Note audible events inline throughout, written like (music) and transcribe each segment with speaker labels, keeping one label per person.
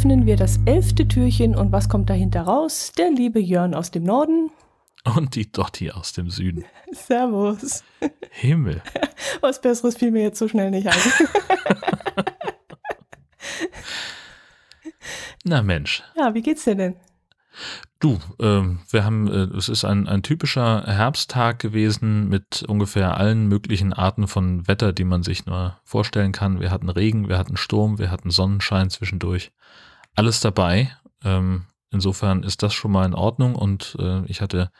Speaker 1: Öffnen wir das elfte Türchen und was kommt dahinter raus? Der liebe Jörn aus dem Norden.
Speaker 2: Und die Dotti aus dem Süden. (laughs)
Speaker 1: Servus.
Speaker 2: Himmel. (laughs)
Speaker 1: Was Besseres fiel mir jetzt so schnell nicht ein. (laughs)
Speaker 2: Na Mensch.
Speaker 1: Ja, wie geht's dir denn?
Speaker 2: Du, ähm, wir haben, äh, es ist ein, ein typischer Herbsttag gewesen mit ungefähr allen möglichen Arten von Wetter, die man sich nur vorstellen kann. Wir hatten Regen, wir hatten Sturm, wir hatten Sonnenschein zwischendurch. Alles dabei. Ähm, insofern ist das schon mal in Ordnung und äh, ich hatte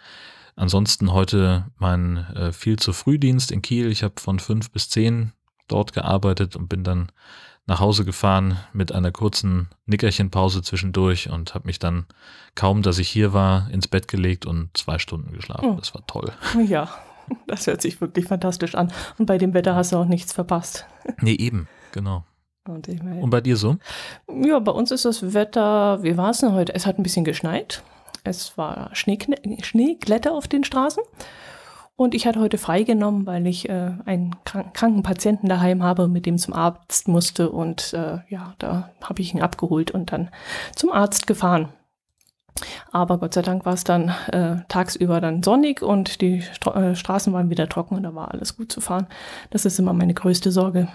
Speaker 2: ansonsten heute meinen äh, viel zu Frühdienst in Kiel. Ich habe von fünf bis zehn dort gearbeitet und bin dann nach Hause gefahren mit einer kurzen Nickerchenpause zwischendurch und habe mich dann kaum, dass ich hier war, ins Bett gelegt und zwei Stunden geschlafen. Oh. Das war toll.
Speaker 1: Ja, das hört sich wirklich fantastisch an. Und bei dem Wetter hast du auch nichts verpasst.
Speaker 2: Nee, eben, genau. Und, ich mein, und bei dir so?
Speaker 1: Ja, bei uns ist das Wetter, wie war es denn heute? Es hat ein bisschen geschneit. Es war Schneeglätte auf den Straßen. Und ich hatte heute freigenommen, weil ich äh, einen kranken Patienten daheim habe, mit dem zum Arzt musste. Und äh, ja, da habe ich ihn abgeholt und dann zum Arzt gefahren. Aber Gott sei Dank war es dann äh, tagsüber dann sonnig und die Stra äh, Straßen waren wieder trocken und da war alles gut zu fahren. Das ist immer meine größte Sorge.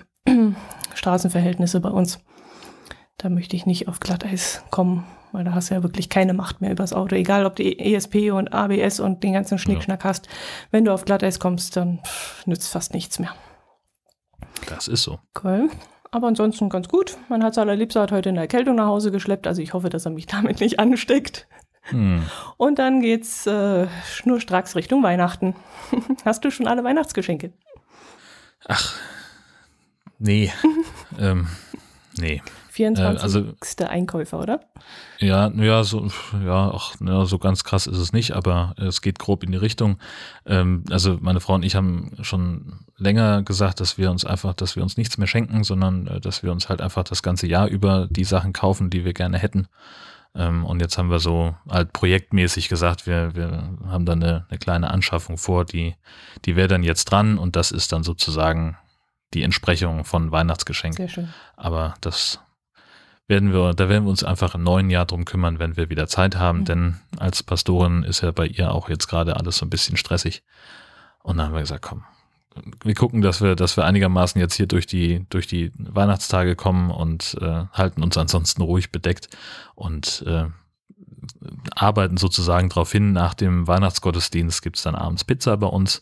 Speaker 1: Straßenverhältnisse bei uns. Da möchte ich nicht auf Glatteis kommen weil da hast du ja wirklich keine Macht mehr übers Auto. Egal, ob du ESP und ABS und den ganzen Schnickschnack ja. hast. Wenn du auf Glatteis kommst, dann pff, nützt fast nichts mehr.
Speaker 2: Das ist so.
Speaker 1: Cool. Aber ansonsten ganz gut. Mein Herz allerliebster hat heute eine Erkältung nach Hause geschleppt, also ich hoffe, dass er mich (laughs) damit nicht ansteckt. Hm. Und dann geht's äh, schnurstracks Richtung Weihnachten. (laughs) Hast du schon alle Weihnachtsgeschenke?
Speaker 2: Ach, nee. (laughs) ähm, nee.
Speaker 1: 24. Äh, also, Einkäufer, oder?
Speaker 2: Ja, ja, so, ja, ach, ja, so ganz krass ist es nicht, aber es geht grob in die Richtung. Ähm, also meine Frau und ich haben schon länger gesagt, dass wir uns einfach, dass wir uns nichts mehr schenken, sondern äh, dass wir uns halt einfach das ganze Jahr über die Sachen kaufen, die wir gerne hätten. Ähm, und jetzt haben wir so halt projektmäßig gesagt, wir, wir haben da eine, eine kleine Anschaffung vor, die, die wäre dann jetzt dran und das ist dann sozusagen die Entsprechung von Weihnachtsgeschenken. Sehr schön. Aber das werden wir, da werden wir uns einfach im neuen Jahr drum kümmern, wenn wir wieder Zeit haben, mhm. denn als Pastorin ist ja bei ihr auch jetzt gerade alles so ein bisschen stressig. Und dann haben wir gesagt, komm, wir gucken, dass wir, dass wir einigermaßen jetzt hier durch die, durch die Weihnachtstage kommen und äh, halten uns ansonsten ruhig bedeckt und äh, arbeiten sozusagen darauf hin. Nach dem Weihnachtsgottesdienst gibt's dann abends Pizza bei uns.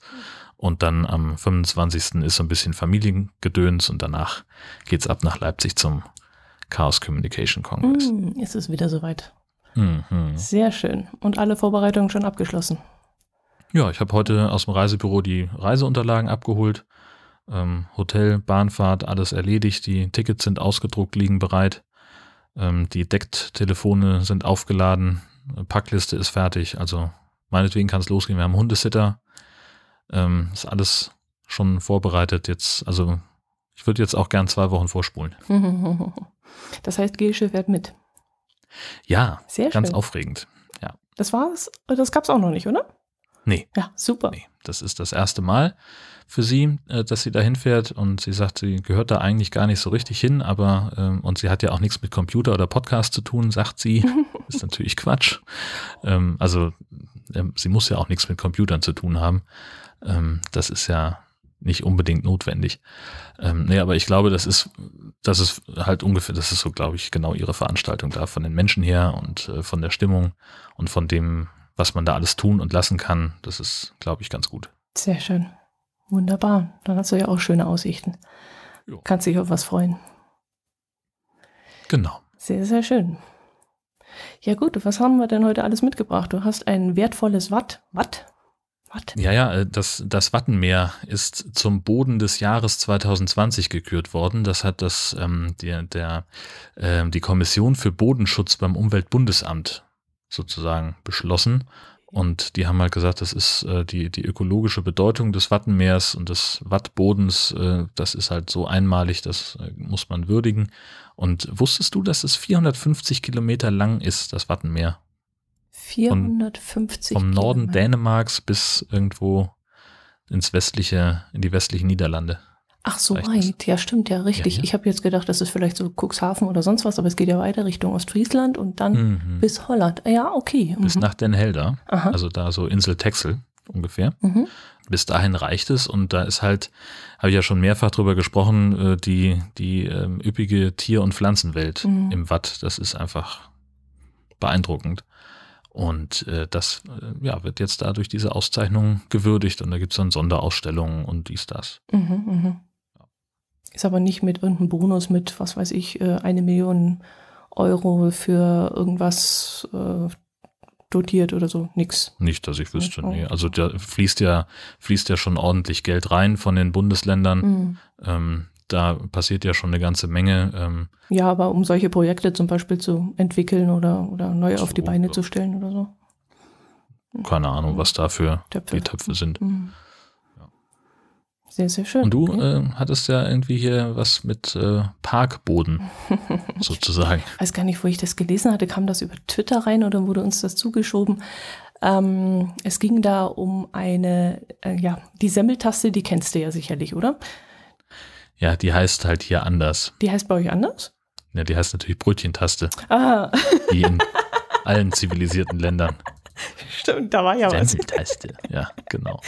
Speaker 2: Und dann am 25. ist so ein bisschen Familiengedöns und danach geht's ab nach Leipzig zum Chaos Communication Congress.
Speaker 1: Mm, ist es wieder soweit. Mhm. Sehr schön. Und alle Vorbereitungen schon abgeschlossen.
Speaker 2: Ja, ich habe heute aus dem Reisebüro die Reiseunterlagen abgeholt. Ähm, Hotel, Bahnfahrt, alles erledigt. Die Tickets sind ausgedruckt, liegen bereit. Ähm, die Decktelefone sind aufgeladen. Packliste ist fertig. Also meinetwegen kann es losgehen. Wir haben Hundesitter. Ähm, ist alles schon vorbereitet. Jetzt, also ich würde jetzt auch gern zwei Wochen vorspulen. (laughs)
Speaker 1: Das heißt, Gesche fährt mit.
Speaker 2: Ja, Sehr ganz schön. aufregend. Ja.
Speaker 1: Das war's, das gab's auch noch nicht, oder?
Speaker 2: Nee.
Speaker 1: Ja, super.
Speaker 2: Nee, das ist das erste Mal für sie, äh, dass sie da hinfährt und sie sagt, sie gehört da eigentlich gar nicht so richtig hin, aber ähm, und sie hat ja auch nichts mit Computer oder Podcast zu tun, sagt sie. (laughs) ist natürlich Quatsch. Ähm, also ähm, sie muss ja auch nichts mit Computern zu tun haben. Ähm, das ist ja nicht unbedingt notwendig. Ähm, nee, aber ich glaube, das ist, das ist halt ungefähr, das ist so, glaube ich, genau ihre Veranstaltung da von den Menschen her und äh, von der Stimmung und von dem, was man da alles tun und lassen kann. Das ist, glaube ich, ganz gut.
Speaker 1: Sehr schön. Wunderbar. Dann hast du ja auch schöne Aussichten. Jo. Kannst dich auf was freuen.
Speaker 2: Genau.
Speaker 1: Sehr, sehr schön. Ja gut, was haben wir denn heute alles mitgebracht? Du hast ein wertvolles Watt. Watt?
Speaker 2: What? Ja, ja, äh, das, das Wattenmeer ist zum Boden des Jahres 2020 gekürt worden. Das hat das, ähm, der, der, äh, die Kommission für Bodenschutz beim Umweltbundesamt sozusagen beschlossen. Und die haben halt gesagt, das ist äh, die, die ökologische Bedeutung des Wattenmeers und des Wattbodens, äh, das ist halt so einmalig, das äh, muss man würdigen. Und wusstest du, dass es 450 Kilometer lang ist, das Wattenmeer?
Speaker 1: 450
Speaker 2: Von, Vom Norden Kilometer. Dänemarks bis irgendwo ins westliche, in die westlichen Niederlande.
Speaker 1: Ach so weit, ja stimmt, ja richtig.
Speaker 2: Ja, ja.
Speaker 1: Ich habe jetzt gedacht, das ist vielleicht so Cuxhaven oder sonst was, aber es geht ja weiter Richtung Ostfriesland und dann
Speaker 2: Mhm.
Speaker 1: bis Holland. Ja, okay.
Speaker 2: Bis
Speaker 1: Mhm.
Speaker 2: nach Den Helder,
Speaker 1: Aha.
Speaker 2: also da so Insel Texel ungefähr.
Speaker 1: Mhm.
Speaker 2: Bis dahin reicht es und da ist halt, habe ich ja schon mehrfach drüber gesprochen, äh, die, die ähm, üppige Tier- und Pflanzenwelt
Speaker 1: Mhm.
Speaker 2: im Watt. Das ist einfach beeindruckend. Und äh, das äh, ja, wird jetzt da durch diese Auszeichnung gewürdigt und da gibt es dann Sonderausstellungen und dies, das.
Speaker 1: Mhm, mhm. Ist aber nicht mit irgendeinem Bonus mit, was weiß ich, äh, eine Million Euro für irgendwas äh, dotiert oder so. Nix.
Speaker 2: Nicht, dass ich wüsste. Nee. Also da fließt ja, fließt ja schon ordentlich Geld rein von den Bundesländern.
Speaker 1: Mhm.
Speaker 2: Ähm, da passiert ja schon eine ganze Menge. Ähm,
Speaker 1: Ja, aber um solche Projekte zum Beispiel zu entwickeln oder, oder neu auf die
Speaker 2: So,
Speaker 1: Beine zu stellen oder so.
Speaker 2: keine Ahnung, was da für
Speaker 1: Töpfe.
Speaker 2: die Töpfe sind.
Speaker 1: Mhm.
Speaker 2: Ja.
Speaker 1: Sehr, sehr schön.
Speaker 2: Und du
Speaker 1: Okay.
Speaker 2: äh, hattest ja irgendwie hier was mit äh, Parkboden (laughs) sozusagen.
Speaker 1: weiß gar nicht, wo ich das gelesen hatte. Kam das über Twitter rein oder wurde uns das zugeschoben? Ähm, es ging da um eine, äh, ja, die Semmeltaste, die kennst du ja sicherlich, oder?
Speaker 2: Ja, die heißt halt hier anders.
Speaker 1: Die heißt bei euch anders?
Speaker 2: Ja, die heißt natürlich Brötchentaste,
Speaker 1: Ah,
Speaker 2: wie in allen zivilisierten Ländern.
Speaker 1: stimmt, da war ja was.
Speaker 2: Semmeltaste, ja, genau.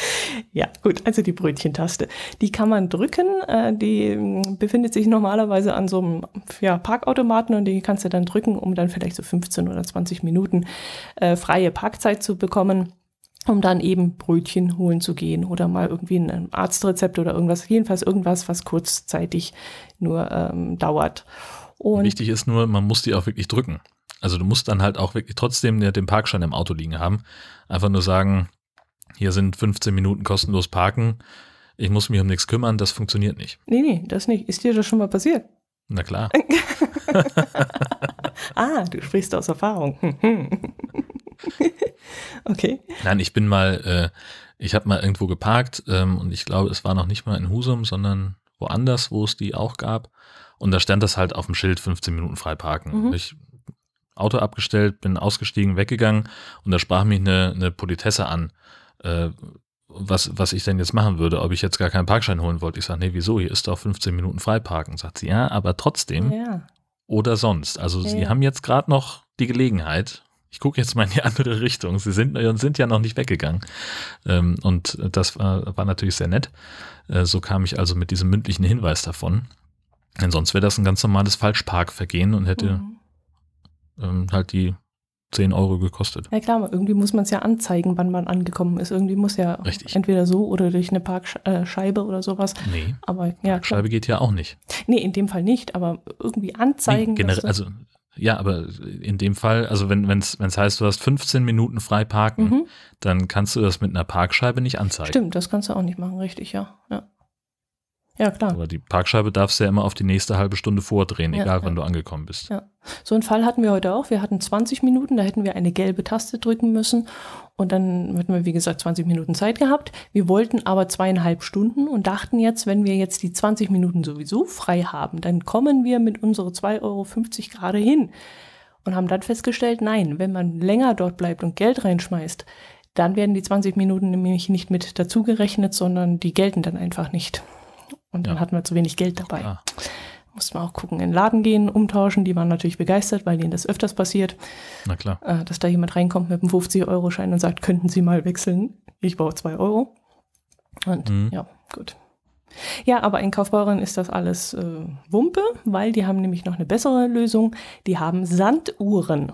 Speaker 1: Ja, gut, also die Brötchentaste. Die kann man drücken. Äh, die ähm, befindet sich normalerweise an so einem ja, Parkautomaten und die kannst du dann drücken, um dann vielleicht so 15 oder 20 Minuten äh, freie Parkzeit zu bekommen, um dann eben Brötchen holen zu gehen oder mal irgendwie ein Arztrezept oder irgendwas. Jedenfalls irgendwas, was kurzzeitig nur ähm, dauert. Und
Speaker 2: Wichtig ist nur, man muss die auch wirklich drücken. Also du musst dann halt auch wirklich trotzdem den Parkschein im Auto liegen haben. Einfach nur sagen, hier sind 15 Minuten kostenlos parken. Ich muss mich um nichts kümmern, das funktioniert nicht.
Speaker 1: nee, nee, das nicht. Ist dir das schon mal passiert?
Speaker 2: Na klar. (laughs)
Speaker 1: Ah, du sprichst aus Erfahrung. (laughs) (laughs) okay.
Speaker 2: Nein, ich bin mal, äh, ich habe mal irgendwo geparkt ähm, und ich glaube, es war noch nicht mal in Husum, sondern woanders, wo es die auch gab. Und da stand das halt auf dem Schild 15 Minuten frei parken.
Speaker 1: Mhm.
Speaker 2: Ich Auto abgestellt, bin ausgestiegen, weggegangen und da sprach mich eine, eine Politesse an, äh, was, was ich denn jetzt machen würde, ob ich jetzt gar keinen Parkschein holen wollte. Ich sage, nee, wieso? Hier ist doch 15 Minuten frei parken. Sagt sie, ja, aber trotzdem
Speaker 1: Ja.
Speaker 2: oder sonst. Also
Speaker 1: Ja,
Speaker 2: sie haben jetzt gerade noch die Gelegenheit. Ich gucke jetzt mal in die andere Richtung. Sie sind, sind ja noch nicht weggegangen. Ähm, und das war, war natürlich sehr nett. Äh, so kam ich also mit diesem mündlichen Hinweis davon. Denn sonst wäre das ein ganz normales Falschparkvergehen und hätte
Speaker 1: Mhm.
Speaker 2: ähm, halt die 10 Euro gekostet.
Speaker 1: Ja klar, aber irgendwie muss man es ja anzeigen, wann man angekommen ist. Irgendwie muss ja
Speaker 2: Richtig.
Speaker 1: entweder so oder durch eine Parkscheibe oder sowas.
Speaker 2: Nee,
Speaker 1: Aber ja, klar.
Speaker 2: Scheibe geht ja auch nicht.
Speaker 1: Nee, in dem Fall nicht, aber irgendwie
Speaker 2: Nee,
Speaker 1: anzeigen.
Speaker 2: generell,
Speaker 1: dass du-
Speaker 2: also ja, aber in dem Fall, also wenn es heißt, du hast 15 Minuten frei parken,
Speaker 1: mhm.
Speaker 2: dann kannst du das mit einer Parkscheibe nicht anzeigen.
Speaker 1: Stimmt, das kannst du auch nicht machen, richtig, ja. Ja, ja klar.
Speaker 2: Aber die Parkscheibe darfst du ja immer auf die nächste halbe Stunde vordrehen,
Speaker 1: Ja,
Speaker 2: egal
Speaker 1: ja.
Speaker 2: wann du angekommen bist.
Speaker 1: Ja. So einen Fall hatten wir heute auch. Wir hatten 20 Minuten, da hätten wir eine gelbe Taste drücken müssen. Und dann hätten wir, wie gesagt, 20 Minuten Zeit gehabt. Wir wollten aber zweieinhalb Stunden und dachten jetzt, wenn wir jetzt die 20 Minuten sowieso frei haben, dann kommen wir mit unsere 2,50 Euro gerade hin. Und haben dann festgestellt, nein, wenn man länger dort bleibt und Geld reinschmeißt, dann werden die 20 Minuten nämlich nicht mit dazugerechnet, sondern die gelten dann einfach nicht. Und dann
Speaker 2: Ja.
Speaker 1: hatten wir zu wenig Geld dabei.
Speaker 2: Ah,
Speaker 1: Mussten wir auch gucken, in den Laden gehen, umtauschen. Die waren natürlich begeistert, weil ihnen das öfters passiert,
Speaker 2: na klar.
Speaker 1: äh, dass da jemand reinkommt mit einem 50-Euro-Schein und sagt, könnten Sie mal wechseln? Ich brauche 2 Euro. Und
Speaker 2: Mhm.
Speaker 1: ja, gut. Ja, aber in Kaufbeuren ist das alles äh, Wumpe, weil die haben nämlich noch eine bessere Lösung. Die haben Sanduhren.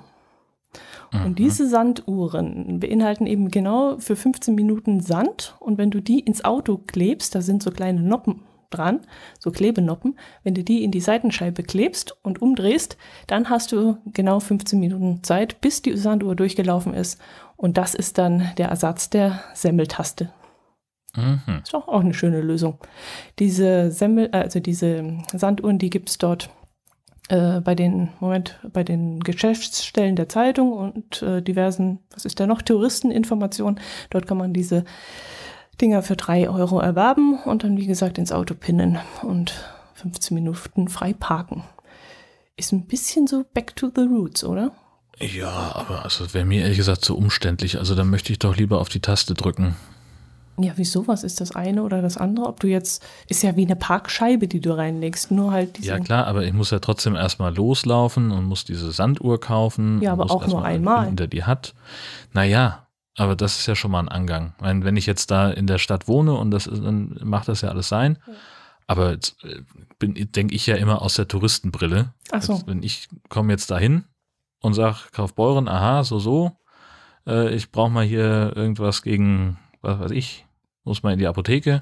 Speaker 2: Mhm.
Speaker 1: Und diese Sanduhren beinhalten eben genau für 15 Minuten Sand. Und wenn du die ins Auto klebst, da sind so kleine Noppen dran, so Klebenoppen. Wenn du die in die Seitenscheibe klebst und umdrehst, dann hast du genau 15 Minuten Zeit, bis die Sanduhr durchgelaufen ist. Und das ist dann der Ersatz der Semmeltaste.
Speaker 2: Mhm.
Speaker 1: Ist doch auch eine schöne Lösung. Diese Semmel, äh, also diese Sanduhren, die gibt es dort äh, bei den, Moment, bei den Geschäftsstellen der Zeitung und äh, diversen, was ist da noch, Touristeninformationen. Dort kann man diese Dinger für drei Euro erwerben und dann, wie gesagt, ins Auto pinnen und 15 Minuten frei parken. Ist ein bisschen so back to the roots, oder?
Speaker 2: Ja, aber also wäre mir ehrlich gesagt zu umständlich. Also da möchte ich doch lieber auf die Taste drücken.
Speaker 1: Ja, wieso? Was ist das eine oder das andere? Ob du jetzt, ist ja wie eine Parkscheibe, die du reinlegst, nur halt diese.
Speaker 2: Ja klar, aber ich muss ja trotzdem erstmal loslaufen und muss diese Sanduhr kaufen.
Speaker 1: Ja, aber auch nur einmal.
Speaker 2: Der die hat. Naja, aber das ist ja schon mal ein Angang. Ich meine, wenn ich jetzt da in der Stadt wohne und das ist, dann macht das ja alles sein. Aber jetzt äh, denke ich ja immer aus der Touristenbrille.
Speaker 1: Ach so.
Speaker 2: Jetzt, wenn ich komme jetzt dahin und sage, Kaufbeuren, aha, so, so, äh, ich brauche mal hier irgendwas gegen, was weiß ich, muss mal in die Apotheke.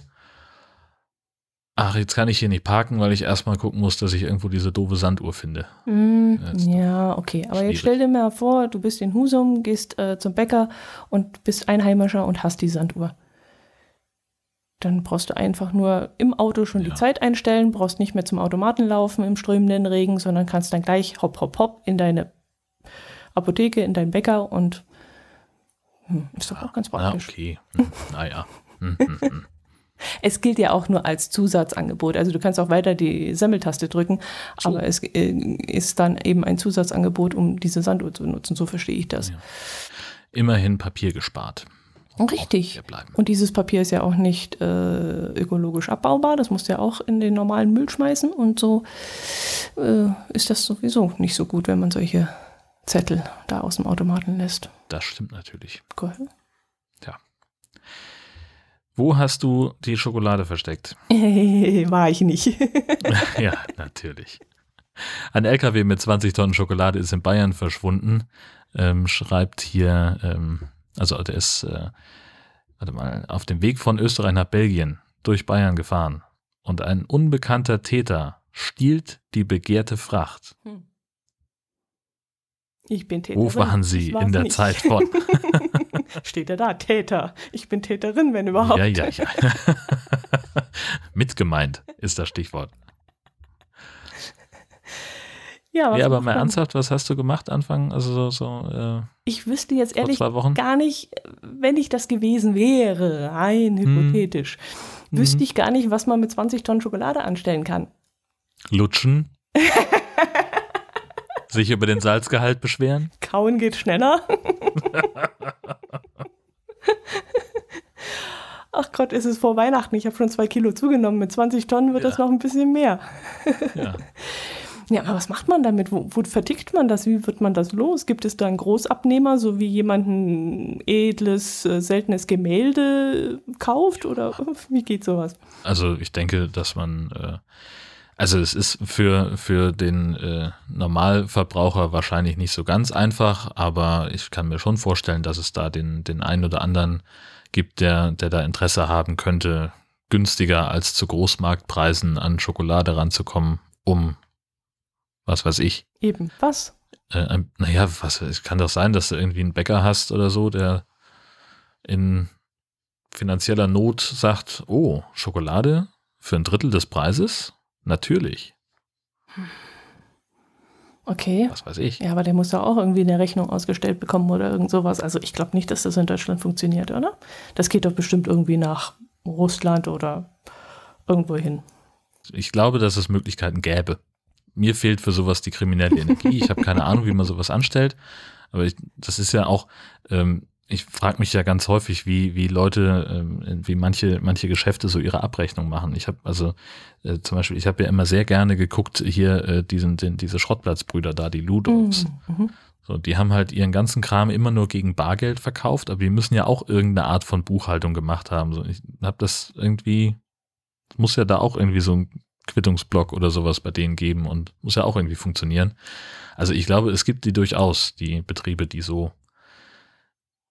Speaker 2: Ach, jetzt kann ich hier nicht parken, weil ich erstmal gucken muss, dass ich irgendwo diese doofe Sanduhr finde.
Speaker 1: Mm,
Speaker 2: Ja,
Speaker 1: ja, okay. Aber
Speaker 2: schwierig.
Speaker 1: jetzt stell dir mal vor, du bist in Husum, gehst äh, zum Bäcker und bist Einheimischer und hast die Sanduhr. Dann brauchst du einfach nur im Auto schon die
Speaker 2: Ja.
Speaker 1: Zeit einstellen, brauchst nicht mehr zum Automaten laufen im strömenden Regen, sondern kannst dann gleich hopp, hopp, hopp in deine Apotheke, in deinen Bäcker und hm, ist doch auch ganz praktisch.
Speaker 2: okay. Hm, naja. Hm, hm, hm.
Speaker 1: Es gilt ja auch nur als Zusatzangebot. Also du kannst auch weiter die Sammeltaste drücken,
Speaker 2: So.
Speaker 1: aber es äh, ist dann eben ein Zusatzangebot, um diese Sanduhr zu nutzen. So verstehe ich das.
Speaker 2: Ja. Immerhin Papier gespart.
Speaker 1: Richtig. Und dieses Papier ist ja auch nicht äh, ökologisch abbaubar. Das musst du ja auch in den normalen Müll schmeißen. Und so äh, ist das sowieso nicht so gut, wenn man solche Zettel da aus dem Automaten lässt.
Speaker 2: Das stimmt natürlich.
Speaker 1: Cool.
Speaker 2: Wo hast du die Schokolade versteckt? (laughs)
Speaker 1: War ich nicht. (laughs)
Speaker 2: ja, natürlich. Ein LKW mit 20 Tonnen Schokolade ist in Bayern verschwunden. Ähm, schreibt hier, ähm, also der ist, äh, warte mal, auf dem Weg von Österreich nach Belgien durch Bayern gefahren. Und ein unbekannter Täter stiehlt die begehrte Fracht.
Speaker 1: Ich bin Täterin.
Speaker 2: Wo waren Sie in der
Speaker 1: nicht.
Speaker 2: Zeit von? (laughs) (laughs)
Speaker 1: Steht er da, Täter. Ich bin Täterin, wenn überhaupt.
Speaker 2: Ja, ja, ja. (laughs) Mitgemeint ist das Stichwort.
Speaker 1: Ja,
Speaker 2: Ja, aber mal
Speaker 1: man?
Speaker 2: ernsthaft, was hast du gemacht Anfang, also so, so äh,
Speaker 1: Ich wüsste jetzt ehrlich
Speaker 2: zwei Wochen?
Speaker 1: gar nicht, wenn ich das gewesen wäre, rein hypothetisch, wüsste
Speaker 2: Mhm.
Speaker 1: ich gar nicht, was man mit 20 Tonnen Schokolade anstellen kann.
Speaker 2: Lutschen? (laughs) Sich über den Salzgehalt beschweren?
Speaker 1: Kauen geht schneller. Ach Gott, ist es vor Weihnachten. Ich habe schon zwei Kilo zugenommen. Mit 20 Tonnen wird
Speaker 2: Ja.
Speaker 1: das noch ein bisschen mehr.
Speaker 2: Ja. (laughs)
Speaker 1: Ja, aber was macht man damit? Wo, wo vertickt man das? Wie wird man das los? Gibt es da einen Großabnehmer, so wie jemand ein edles, äh, seltenes Gemälde kauft? Oder (laughs) wie geht sowas?
Speaker 2: Also ich denke, dass man, äh, also es ist für, für den äh, Normalverbraucher wahrscheinlich nicht so ganz einfach, aber ich kann mir schon vorstellen, dass es da den, den einen oder anderen gibt, der, der da Interesse haben könnte, günstiger als zu Großmarktpreisen an Schokolade ranzukommen, um was weiß ich,
Speaker 1: Eben, was?
Speaker 2: äh, ein- naja, was, es kann doch sein, dass du irgendwie einen Bäcker hast oder so, der in finanzieller Not sagt, oh, Schokolade für ein Drittel des Preises? Natürlich,
Speaker 1: Okay.
Speaker 2: was weiß ich.
Speaker 1: Ja, aber der muss ja auch irgendwie eine Rechnung ausgestellt bekommen oder irgend sowas. Also ich glaube nicht, dass das in Deutschland funktioniert, oder? Das geht doch bestimmt irgendwie nach Russland oder irgendwo hin.
Speaker 2: Ich glaube, dass es Möglichkeiten gäbe. Mir fehlt für sowas die kriminelle Energie. Ich habe keine Ahnung, wie man sowas anstellt. Aber ich, das ist ja auch, ähm, ich frage mich ja ganz häufig, wie, wie Leute, ähm, wie manche, manche Geschäfte so ihre Abrechnung machen. Ich habe also äh, zum Beispiel, ich habe ja immer sehr gerne geguckt, hier äh, diesen, den, diese Schrottplatzbrüder da, die Ludolfs.
Speaker 1: Mhm.
Speaker 2: So, die haben halt ihren ganzen Kram immer nur gegen Bargeld verkauft, aber die müssen ja auch irgendeine Art von Buchhaltung gemacht haben. So, ich habe das irgendwie, muss ja da auch irgendwie so ein Quittungsblock oder sowas bei denen geben und muss ja auch irgendwie funktionieren. Also ich glaube, es gibt die durchaus, die Betriebe, die so,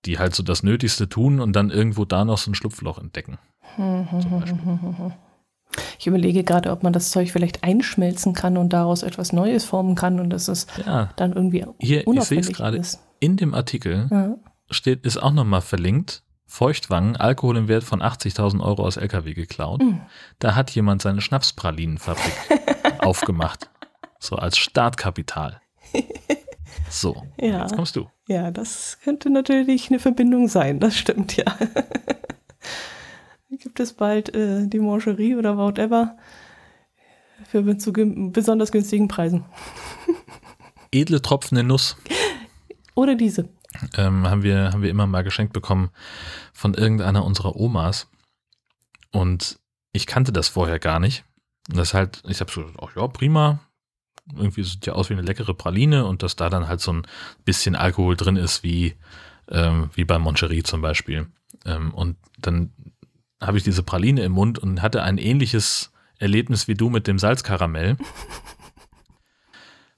Speaker 2: die halt so das Nötigste tun und dann irgendwo da noch so ein Schlupfloch entdecken.
Speaker 1: Ich überlege gerade, ob man das Zeug vielleicht einschmelzen kann und daraus etwas Neues formen kann und dass es
Speaker 2: Ja,
Speaker 1: dann irgendwie
Speaker 2: Hier, ich sehe es gerade. in dem Artikel
Speaker 1: Ja.
Speaker 2: steht, ist auch nochmal verlinkt, Feuchtwangen, Alkohol im Wert von 80.000 Euro aus LKW geklaut.
Speaker 1: Mhm.
Speaker 2: Da hat jemand seine Schnapspralinenfabrik (laughs) aufgemacht. So als Startkapital. So,
Speaker 1: Ja.
Speaker 2: jetzt kommst du.
Speaker 1: Ja, das könnte natürlich eine Verbindung sein, das stimmt ja. (laughs) Gibt es bald äh, die Mancherie oder whatever für zu besonders günstigen Preisen? (laughs)
Speaker 2: Edle tropfende Nuss
Speaker 1: Oder diese.
Speaker 2: ähm, haben, wir, haben wir immer mal geschenkt bekommen von irgendeiner unserer Omas. Und ich kannte das vorher gar nicht. Und das halt, ich habe so, ach ja, prima. Irgendwie sieht ja aus wie eine leckere Praline und dass da dann halt so ein bisschen Alkohol drin ist, wie, ähm, wie bei Moncherie zum Beispiel. Ähm, und dann habe ich diese Praline im Mund und hatte ein ähnliches Erlebnis wie du mit dem Salzkaramell.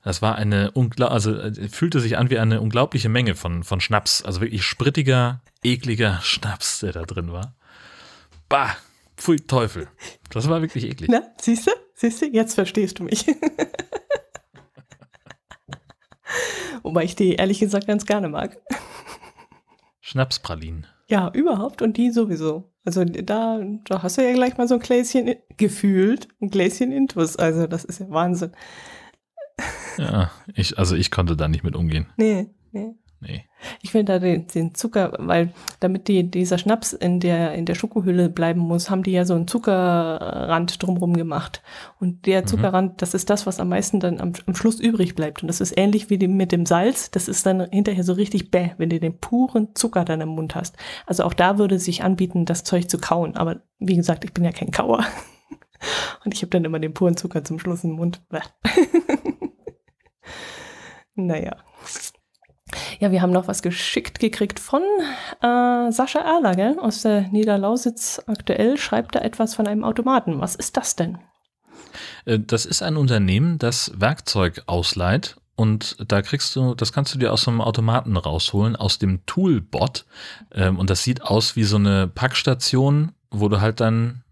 Speaker 2: Das war eine, also äh, fühlte sich an wie eine unglaubliche Menge von, von Schnaps. Also wirklich sprittiger, ekliger Schnaps, der da drin war. Bah, pfui Teufel. Das war wirklich eklig.
Speaker 1: Na, siehst du? Siehst du? Jetzt verstehst du mich. (laughs) (laughs) Wobei ich die ehrlich gesagt ganz gerne mag.
Speaker 2: Schnapspralinen.
Speaker 1: Ja, überhaupt und die sowieso. Also da, da hast du ja gleich mal so ein Gläschen gefühlt, ein Gläschen Intus. Also das ist ja Wahnsinn.
Speaker 2: Ja, ich, also ich konnte da nicht mit umgehen.
Speaker 1: Nee, nee.
Speaker 2: Nee.
Speaker 1: Ich will da den, den, Zucker, weil damit die, dieser Schnaps in der, in der Schokohülle bleiben muss, haben die ja so einen Zuckerrand drumrum gemacht. Und der mhm. Zuckerrand, mhm. das ist das, was am meisten dann am, am Schluss übrig bleibt. Und das ist ähnlich wie die, mit dem Salz. Das ist dann hinterher so richtig bäh, wenn du den puren Zucker dann im Mund hast. Also auch da würde sich anbieten, das Zeug zu kauen. Aber wie gesagt, ich bin ja kein Kauer. (laughs) Und ich habe dann immer den puren Zucker zum Schluss im Mund. (laughs) naja. Ja, wir haben noch was geschickt gekriegt von äh, Sascha Erler, gell? aus der Niederlausitz aktuell. Schreibt da etwas von einem Automaten. Was ist das denn?
Speaker 2: Äh, das ist ein Unternehmen, das Werkzeug ausleiht und da kriegst du, das kannst du dir aus so einem Automaten rausholen, aus dem Toolbot. Ähm, und das sieht aus wie so eine Packstation, wo du halt dann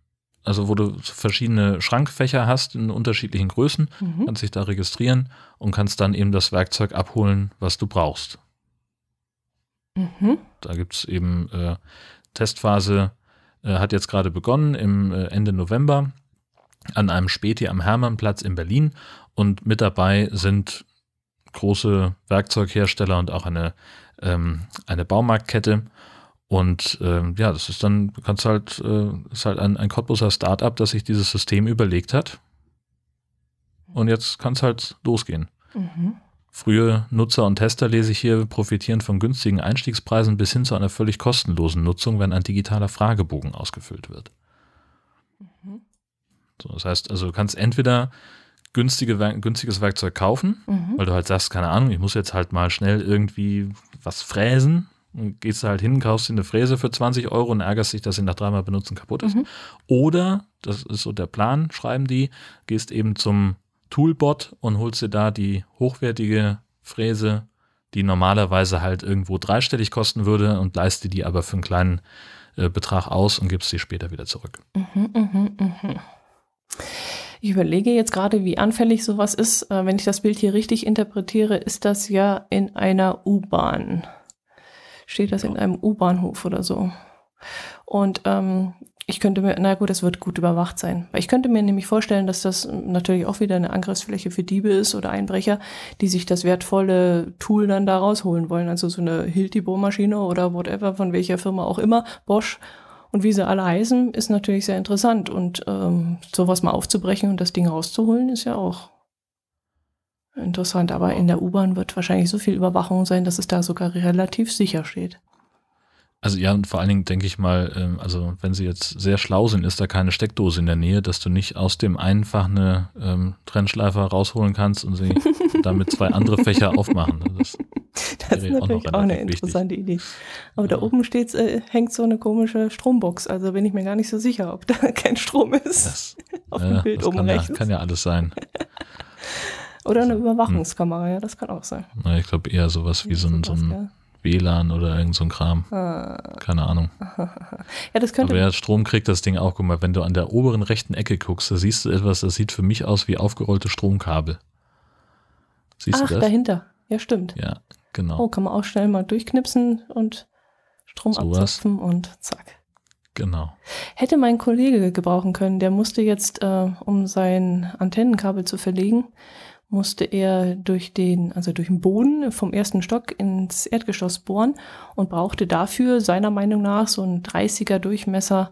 Speaker 2: also wo du verschiedene Schrankfächer hast in unterschiedlichen Größen, mhm. kannst dich da registrieren und kannst dann eben das Werkzeug abholen, was du brauchst. Mhm. Da gibt es eben äh, Testphase, äh, hat jetzt gerade begonnen im äh, Ende November an einem Späti am Hermannplatz in Berlin und mit dabei sind große Werkzeughersteller und auch eine, ähm, eine Baumarktkette und ähm, ja, das ist dann, du kannst halt, äh, ist halt ein, ein Cottbuser Startup, das sich dieses System überlegt hat. Und jetzt kann es halt losgehen. Mhm. Frühe Nutzer und Tester, lese ich hier, profitieren von günstigen Einstiegspreisen bis hin zu einer völlig kostenlosen Nutzung, wenn ein digitaler Fragebogen ausgefüllt wird. Mhm. So, das heißt, also du kannst entweder günstige, günstiges Werkzeug kaufen, mhm. weil du halt sagst, keine Ahnung, ich muss jetzt halt mal schnell irgendwie was fräsen und gehst du halt hin, kaufst dir eine Fräse für 20 Euro und ärgerst dich, dass sie nach dreimal benutzen kaputt ist. Mhm. Oder, das ist so der Plan, schreiben die, gehst eben zum Toolbot und holst dir da die hochwertige Fräse, die normalerweise halt irgendwo dreistellig kosten würde und leist dir die aber für einen kleinen äh, Betrag aus und gibst sie später wieder zurück. Mhm, mh,
Speaker 1: mh. Ich überlege jetzt gerade, wie anfällig sowas ist. Äh, wenn ich das Bild hier richtig interpretiere, ist das ja in einer U-Bahn steht das in einem U-Bahnhof oder so. Und ähm, ich könnte mir, na gut, das wird gut überwacht sein. Weil ich könnte mir nämlich vorstellen, dass das natürlich auch wieder eine Angriffsfläche für Diebe ist oder Einbrecher, die sich das wertvolle Tool dann da rausholen wollen. Also so eine Hilti-Bohrmaschine oder whatever, von welcher Firma auch immer, Bosch und wie sie alle heißen, ist natürlich sehr interessant. Und ähm, sowas mal aufzubrechen und das Ding rauszuholen, ist ja auch Interessant, aber in der U-Bahn wird wahrscheinlich so viel Überwachung sein, dass es da sogar relativ sicher steht.
Speaker 2: Also ja, und vor allen Dingen denke ich mal, ähm, also wenn sie jetzt sehr schlau sind, ist da keine Steckdose in der Nähe, dass du nicht aus dem einfach eine ähm, Trennschleifer rausholen kannst und sie (laughs) damit zwei andere Fächer aufmachen.
Speaker 1: Das, das ist natürlich auch, auch eine interessante wichtig. Idee. Aber ja. da oben steht, äh, hängt so eine komische Strombox. Also bin ich mir gar nicht so sicher, ob da (laughs) kein Strom ist. Das, (laughs)
Speaker 2: auf dem Bild oben kann rechts. Ja, kann ja alles sein.
Speaker 1: Oder eine also, Überwachungskamera, ja, das kann auch sein.
Speaker 2: Na, ich glaube eher sowas wie so ein, so ein. WLAN oder irgend so ein Kram. Ah. Keine Ahnung. (laughs)
Speaker 1: ja, das könnte.
Speaker 2: Aber ja, Strom kriegt das Ding auch. Guck mal, wenn du an der oberen rechten Ecke guckst, da siehst du etwas, das sieht für mich aus wie aufgerollte Stromkabel.
Speaker 1: Siehst Ach, du das? dahinter. Ja, stimmt.
Speaker 2: Ja, genau.
Speaker 1: Oh, kann man auch schnell mal durchknipsen und Strom so abzapfen und zack.
Speaker 2: Genau.
Speaker 1: Hätte mein Kollege gebrauchen können, der musste jetzt, äh, um sein Antennenkabel zu verlegen, musste er durch den, also durch den Boden vom ersten Stock ins Erdgeschoss bohren und brauchte dafür seiner Meinung nach so ein 30er Durchmesser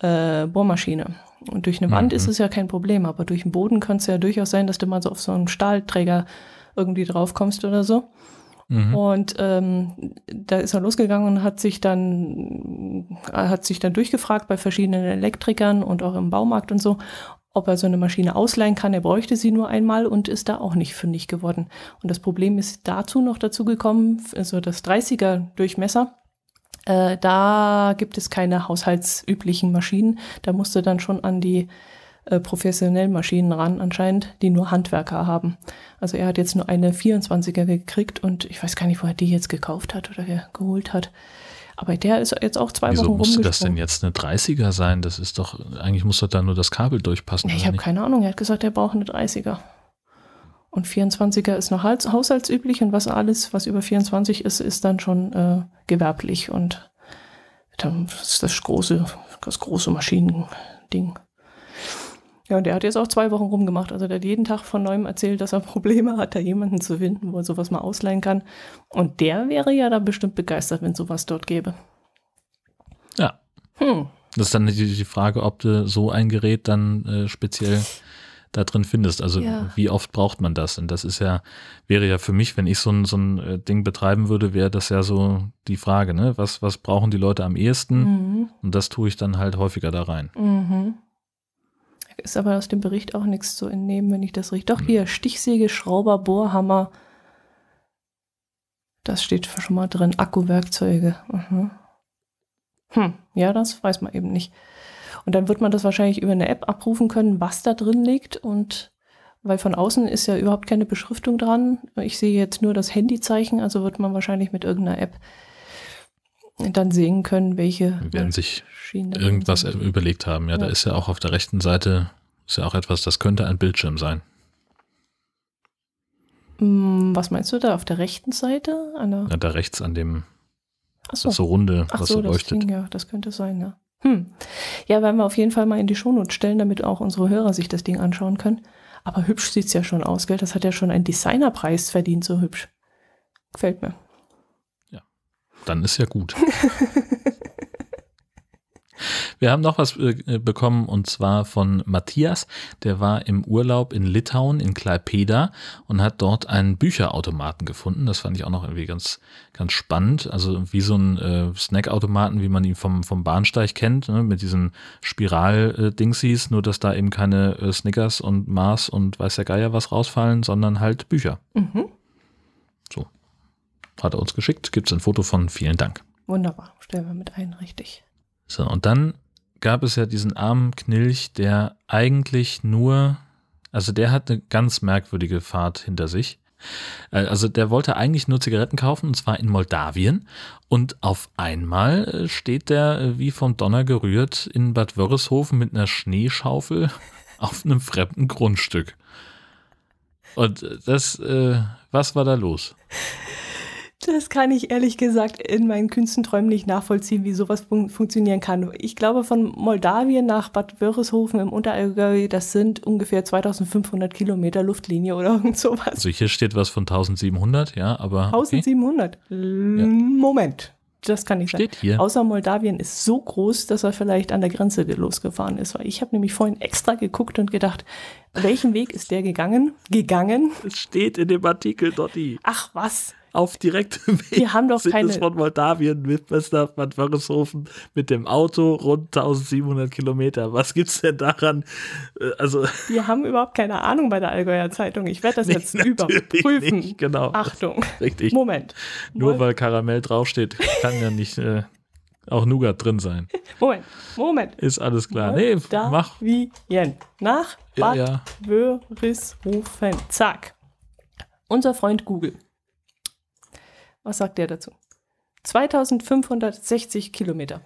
Speaker 1: äh, Bohrmaschine. Und durch eine Wand mhm. ist es ja kein Problem, aber durch den Boden könnte es ja durchaus sein, dass du mal so auf so einen Stahlträger irgendwie drauf kommst oder so. Mhm. Und ähm, da ist er losgegangen und hat sich dann hat sich dann durchgefragt bei verschiedenen Elektrikern und auch im Baumarkt und so, ob er so eine Maschine ausleihen kann. Er bräuchte sie nur einmal und ist da auch nicht fündig geworden. Und das Problem ist dazu noch dazu gekommen, also das 30er Durchmesser. Äh, da gibt es keine haushaltsüblichen Maschinen. Da musste dann schon an die äh, professionellen Maschinen ran, anscheinend, die nur Handwerker haben. Also er hat jetzt nur eine 24er gekriegt und ich weiß gar nicht, wo er die jetzt gekauft hat oder geholt hat. Aber der ist jetzt auch zwei
Speaker 2: Wieso
Speaker 1: Wochen
Speaker 2: musste das denn jetzt eine 30er sein? Das ist doch, eigentlich muss doch da nur das Kabel durchpassen.
Speaker 1: ich habe keine Ahnung. Er hat gesagt, er braucht eine 30er. Und 24er ist noch haushaltsüblich und was alles, was über 24 ist, ist dann schon äh, gewerblich und dann ist das große, das große Maschinending. Ja, und der hat jetzt auch zwei Wochen rumgemacht. Also der hat jeden Tag von neuem erzählt, dass er Probleme hat, da jemanden zu finden, wo er sowas mal ausleihen kann. Und der wäre ja da bestimmt begeistert, wenn sowas dort gäbe.
Speaker 2: Ja. Hm. Das ist dann die, Frage, ob du so ein Gerät dann äh, speziell da drin findest. Also ja. wie oft braucht man das? Und das ist ja, wäre ja für mich, wenn ich so ein, so ein äh, Ding betreiben würde, wäre das ja so die Frage, ne? Was, was brauchen die Leute am ehesten? Mhm. Und das tue ich dann halt häufiger da rein. Mhm.
Speaker 1: Ist aber aus dem Bericht auch nichts zu entnehmen, wenn ich das richtig. Doch hier, Stichsäge, Schrauber, Bohrhammer. Das steht schon mal drin. Akkuwerkzeuge. Mhm. Hm, ja, das weiß man eben nicht. Und dann wird man das wahrscheinlich über eine App abrufen können, was da drin liegt. Und weil von außen ist ja überhaupt keine Beschriftung dran. Ich sehe jetzt nur das Handyzeichen, also wird man wahrscheinlich mit irgendeiner App dann sehen können, welche.
Speaker 2: Wir werden sich irgendwas sind. überlegt haben. Ja, ja, da ist ja auch auf der rechten Seite ist ja auch etwas, das könnte ein Bildschirm sein.
Speaker 1: Mm, was meinst du da auf der rechten Seite?
Speaker 2: An der ja, da rechts an dem so. das so runde,
Speaker 1: Ach was so, so leuchtet. Ding, ja, das könnte sein, ja. Hm. Ja, werden wir auf jeden Fall mal in die Shownotes stellen, damit auch unsere Hörer sich das Ding anschauen können. Aber hübsch sieht es ja schon aus, gell? Das hat ja schon einen Designerpreis verdient, so hübsch. Gefällt mir.
Speaker 2: Dann ist ja gut. (laughs) Wir haben noch was äh, bekommen und zwar von Matthias. Der war im Urlaub in Litauen, in Klaipeda und hat dort einen Bücherautomaten gefunden. Das fand ich auch noch irgendwie ganz, ganz spannend. Also wie so ein äh, Snackautomaten, wie man ihn vom, vom Bahnsteig kennt, ne? mit diesen Spiral-Dingsies, nur dass da eben keine äh, Snickers und Mars und weiß der Geier was rausfallen, sondern halt Bücher. Mhm. Hat er uns geschickt. Gibt es ein Foto von. Vielen Dank.
Speaker 1: Wunderbar. Stellen wir mit ein, richtig.
Speaker 2: So, und dann gab es ja diesen armen Knilch, der eigentlich nur, also der hat eine ganz merkwürdige Fahrt hinter sich. Äh, also der wollte eigentlich nur Zigaretten kaufen und zwar in Moldawien und auf einmal äh, steht der äh, wie vom Donner gerührt in Bad Wörishofen mit einer Schneeschaufel (laughs) auf einem fremden Grundstück. Und das, äh, was war da los?
Speaker 1: Das kann ich ehrlich gesagt in meinen Künstenträumen nicht nachvollziehen, wie sowas fun funktionieren kann. Ich glaube, von Moldawien nach Bad Wörishofen im Unterallgäu, das sind ungefähr 2500 Kilometer Luftlinie oder (laughs) irgend sowas.
Speaker 2: Also hier steht was von 1700, ja, aber.
Speaker 1: 1700? Okay. Moment. Das kann nicht
Speaker 2: Steht
Speaker 1: sein.
Speaker 2: Hier.
Speaker 1: Außer Moldawien ist so groß, dass er vielleicht an der Grenze losgefahren ist. Weil ich habe nämlich vorhin extra geguckt und gedacht, welchen Weg ist der gegangen? Gegangen?
Speaker 2: Es steht in dem Artikel, Dotti.
Speaker 1: Ach was
Speaker 2: auf direktem (laughs)
Speaker 1: Weg Wir haben doch keine...
Speaker 2: von Moldawien mit Bester Bad Wörishofen mit dem Auto rund 1700 Kilometer. Was gibt's denn daran? Äh, also (laughs)
Speaker 1: Wir haben überhaupt keine Ahnung bei der Allgäuer Zeitung. Ich werde das nee, jetzt überprüfen. Nicht,
Speaker 2: genau.
Speaker 1: Achtung. (laughs)
Speaker 2: Richtig.
Speaker 1: Moment.
Speaker 2: Nur weil Karamell draufsteht, kann ja nicht äh, auch Nougat drin sein.
Speaker 1: Moment, Moment.
Speaker 2: Ist alles klar. Nee, mach.
Speaker 1: Wie Nach Bad ja, ja. Wörishofen. Zack. Unser Freund Google. Was sagt der dazu? 2560 Kilometer.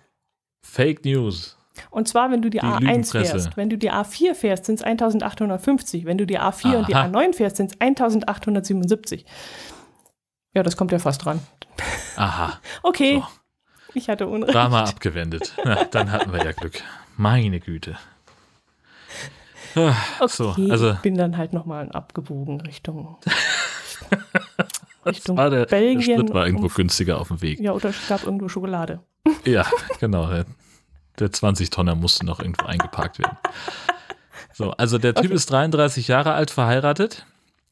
Speaker 2: Fake News.
Speaker 1: Und zwar, wenn du die, die A1 fährst. Wenn du die A4 fährst, sind es 1850. Wenn du die A4 Aha. und die A9 fährst, sind es 1877. Ja, das kommt ja fast dran.
Speaker 2: Aha. (laughs)
Speaker 1: okay. So. Ich hatte Unrecht.
Speaker 2: Drama abgewendet. Na, dann hatten wir ja Glück. Meine Güte.
Speaker 1: Ah, okay, so, also. ich bin dann halt nochmal abgebogen Richtung (laughs) Richtung
Speaker 2: war der,
Speaker 1: Belgien.
Speaker 2: Der Sprit war irgendwo günstiger auf dem Weg.
Speaker 1: Ja, oder es gab irgendwo Schokolade. (laughs)
Speaker 2: Ja, genau. Der, der 20-Tonner musste noch irgendwo eingeparkt werden. So, also der Typ okay. ist 33 Jahre alt, verheiratet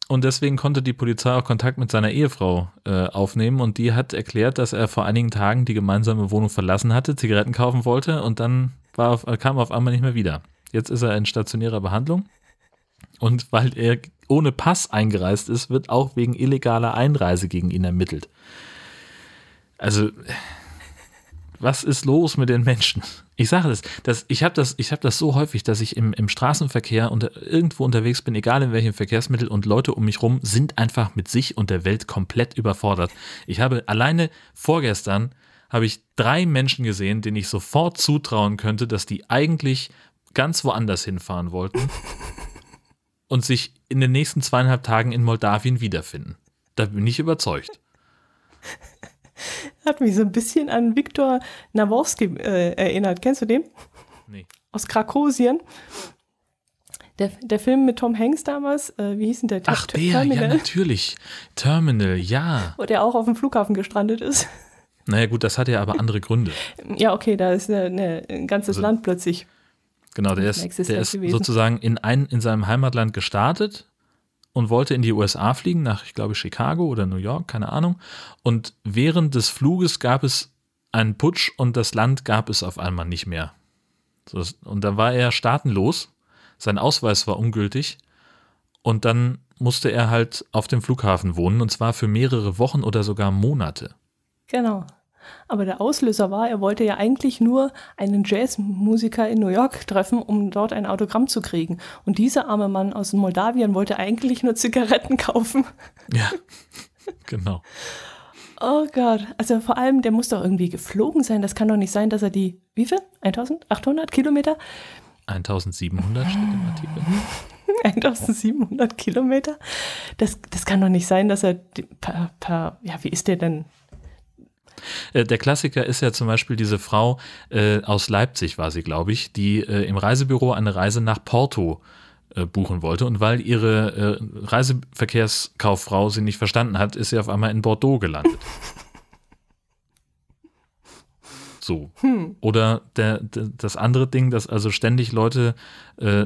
Speaker 2: Und deswegen konnte die Polizei auch Kontakt mit seiner Ehefrau äh, aufnehmen und die hat erklärt, dass er vor einigen Tagen die gemeinsame Wohnung verlassen hatte, Zigaretten kaufen wollte und dann war auf, kam er auf einmal nicht mehr wieder. Jetzt ist er in stationärer Behandlung und weil er ohne Pass eingereist ist, wird auch wegen illegaler Einreise gegen ihn ermittelt. Also, was ist los mit den Menschen? Ich sage das, das ich habe das, hab das so häufig, dass ich im, im Straßenverkehr und irgendwo unterwegs bin, egal in welchem Verkehrsmittel, und Leute um mich rum sind einfach mit sich und der Welt komplett überfordert. Ich habe alleine vorgestern habe ich drei Menschen gesehen, denen ich sofort zutrauen könnte, dass die eigentlich ganz woanders hinfahren wollten (laughs) und sich in den nächsten zweieinhalb Tagen in Moldawien wiederfinden. Da bin ich überzeugt. (laughs)
Speaker 1: Hat mich so ein bisschen an Viktor Naworski äh, erinnert. Kennst du den?
Speaker 2: Nee.
Speaker 1: Aus Krakosien. Der, der Film mit Tom Hanks damals, äh, wie hieß denn der?
Speaker 2: Ach, der, ja, natürlich. Terminal, ja.
Speaker 1: Wo der auch auf dem Flughafen gestrandet ist.
Speaker 2: Naja, gut, das hat ja aber andere Gründe.
Speaker 1: Ja, okay, da ist eine, eine, ein ganzes also, Land plötzlich.
Speaker 2: Genau, der ist, der ist sozusagen in, ein, in seinem Heimatland gestartet und wollte in die USA fliegen, nach, ich glaube, Chicago oder New York, keine Ahnung. Und während des Fluges gab es einen Putsch und das Land gab es auf einmal nicht mehr. So, und da war er staatenlos, sein Ausweis war ungültig und dann musste er halt auf dem Flughafen wohnen und zwar für mehrere Wochen oder sogar Monate.
Speaker 1: Genau. Aber der Auslöser war, er wollte ja eigentlich nur einen Jazzmusiker in New York treffen, um dort ein Autogramm zu kriegen. Und dieser arme Mann aus Moldawien wollte eigentlich nur Zigaretten (laughs) kaufen.
Speaker 2: Ja, genau.
Speaker 1: Oh Gott, also vor allem, der muss doch irgendwie geflogen sein. Das kann doch nicht sein, dass er die, wie viel? 1800 Kilometer?
Speaker 2: 1700 steht im Artikel. (laughs)
Speaker 1: 1700 Kilometer? Das, das kann doch nicht sein, dass er per, per, ja, wie ist der denn
Speaker 2: der Klassiker ist ja zum Beispiel diese Frau äh, aus Leipzig, war sie, glaube ich, die äh, im Reisebüro eine Reise nach Porto äh, buchen wollte. Und weil ihre äh, Reiseverkehrskauffrau sie nicht verstanden hat, ist sie auf einmal in Bordeaux gelandet. (laughs) So. Hm. Oder der, der, das andere Ding, dass also ständig Leute, äh,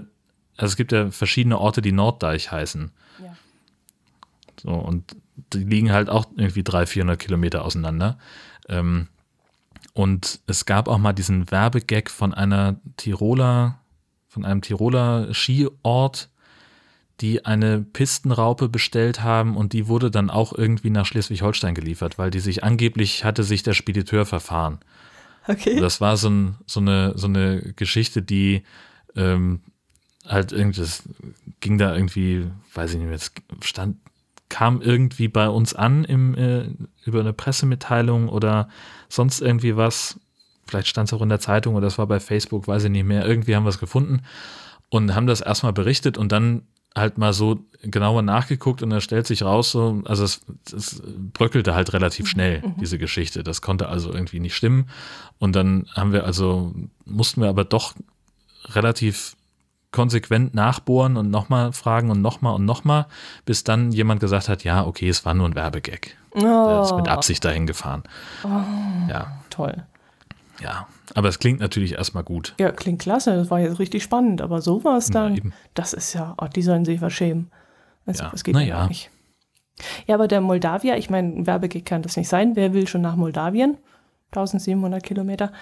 Speaker 2: also es gibt ja verschiedene Orte, die Norddeich heißen. Ja. So, und die liegen halt auch irgendwie 300, 400 Kilometer auseinander. Ähm, und es gab auch mal diesen Werbegag von einer Tiroler, von einem Tiroler Skiort, die eine Pistenraupe bestellt haben und die wurde dann auch irgendwie nach Schleswig-Holstein geliefert, weil die sich angeblich hatte sich der Spediteur verfahren. Okay. Das war so, ein, so, eine, so eine Geschichte, die ähm, halt irgendwie, das ging da irgendwie, weiß ich nicht mehr, es stand kam irgendwie bei uns an im, äh, über eine Pressemitteilung oder sonst irgendwie was. Vielleicht stand es auch in der Zeitung oder das war bei Facebook, weiß ich nicht mehr. Irgendwie haben wir es gefunden und haben das erstmal berichtet und dann halt mal so genauer nachgeguckt und da stellt sich raus, so, also es, es bröckelte halt relativ schnell, mhm. diese Geschichte. Das konnte also irgendwie nicht stimmen. Und dann haben wir also, mussten wir aber doch relativ konsequent nachbohren und nochmal fragen und nochmal und nochmal, bis dann jemand gesagt hat, ja, okay, es war nur ein Werbegag. Oh. Der ist mit Absicht dahin gefahren.
Speaker 1: Oh, ja. Toll.
Speaker 2: Ja, aber es klingt natürlich erstmal gut.
Speaker 1: Ja, klingt klasse, das war jetzt richtig spannend, aber sowas dann, ja, das ist ja, oh, die sollen sich verschämen. Also, ja, das geht ja nicht. Ja, aber der Moldawier, ich meine, ein Werbegag kann das nicht sein. Wer will schon nach Moldawien? 1700 Kilometer.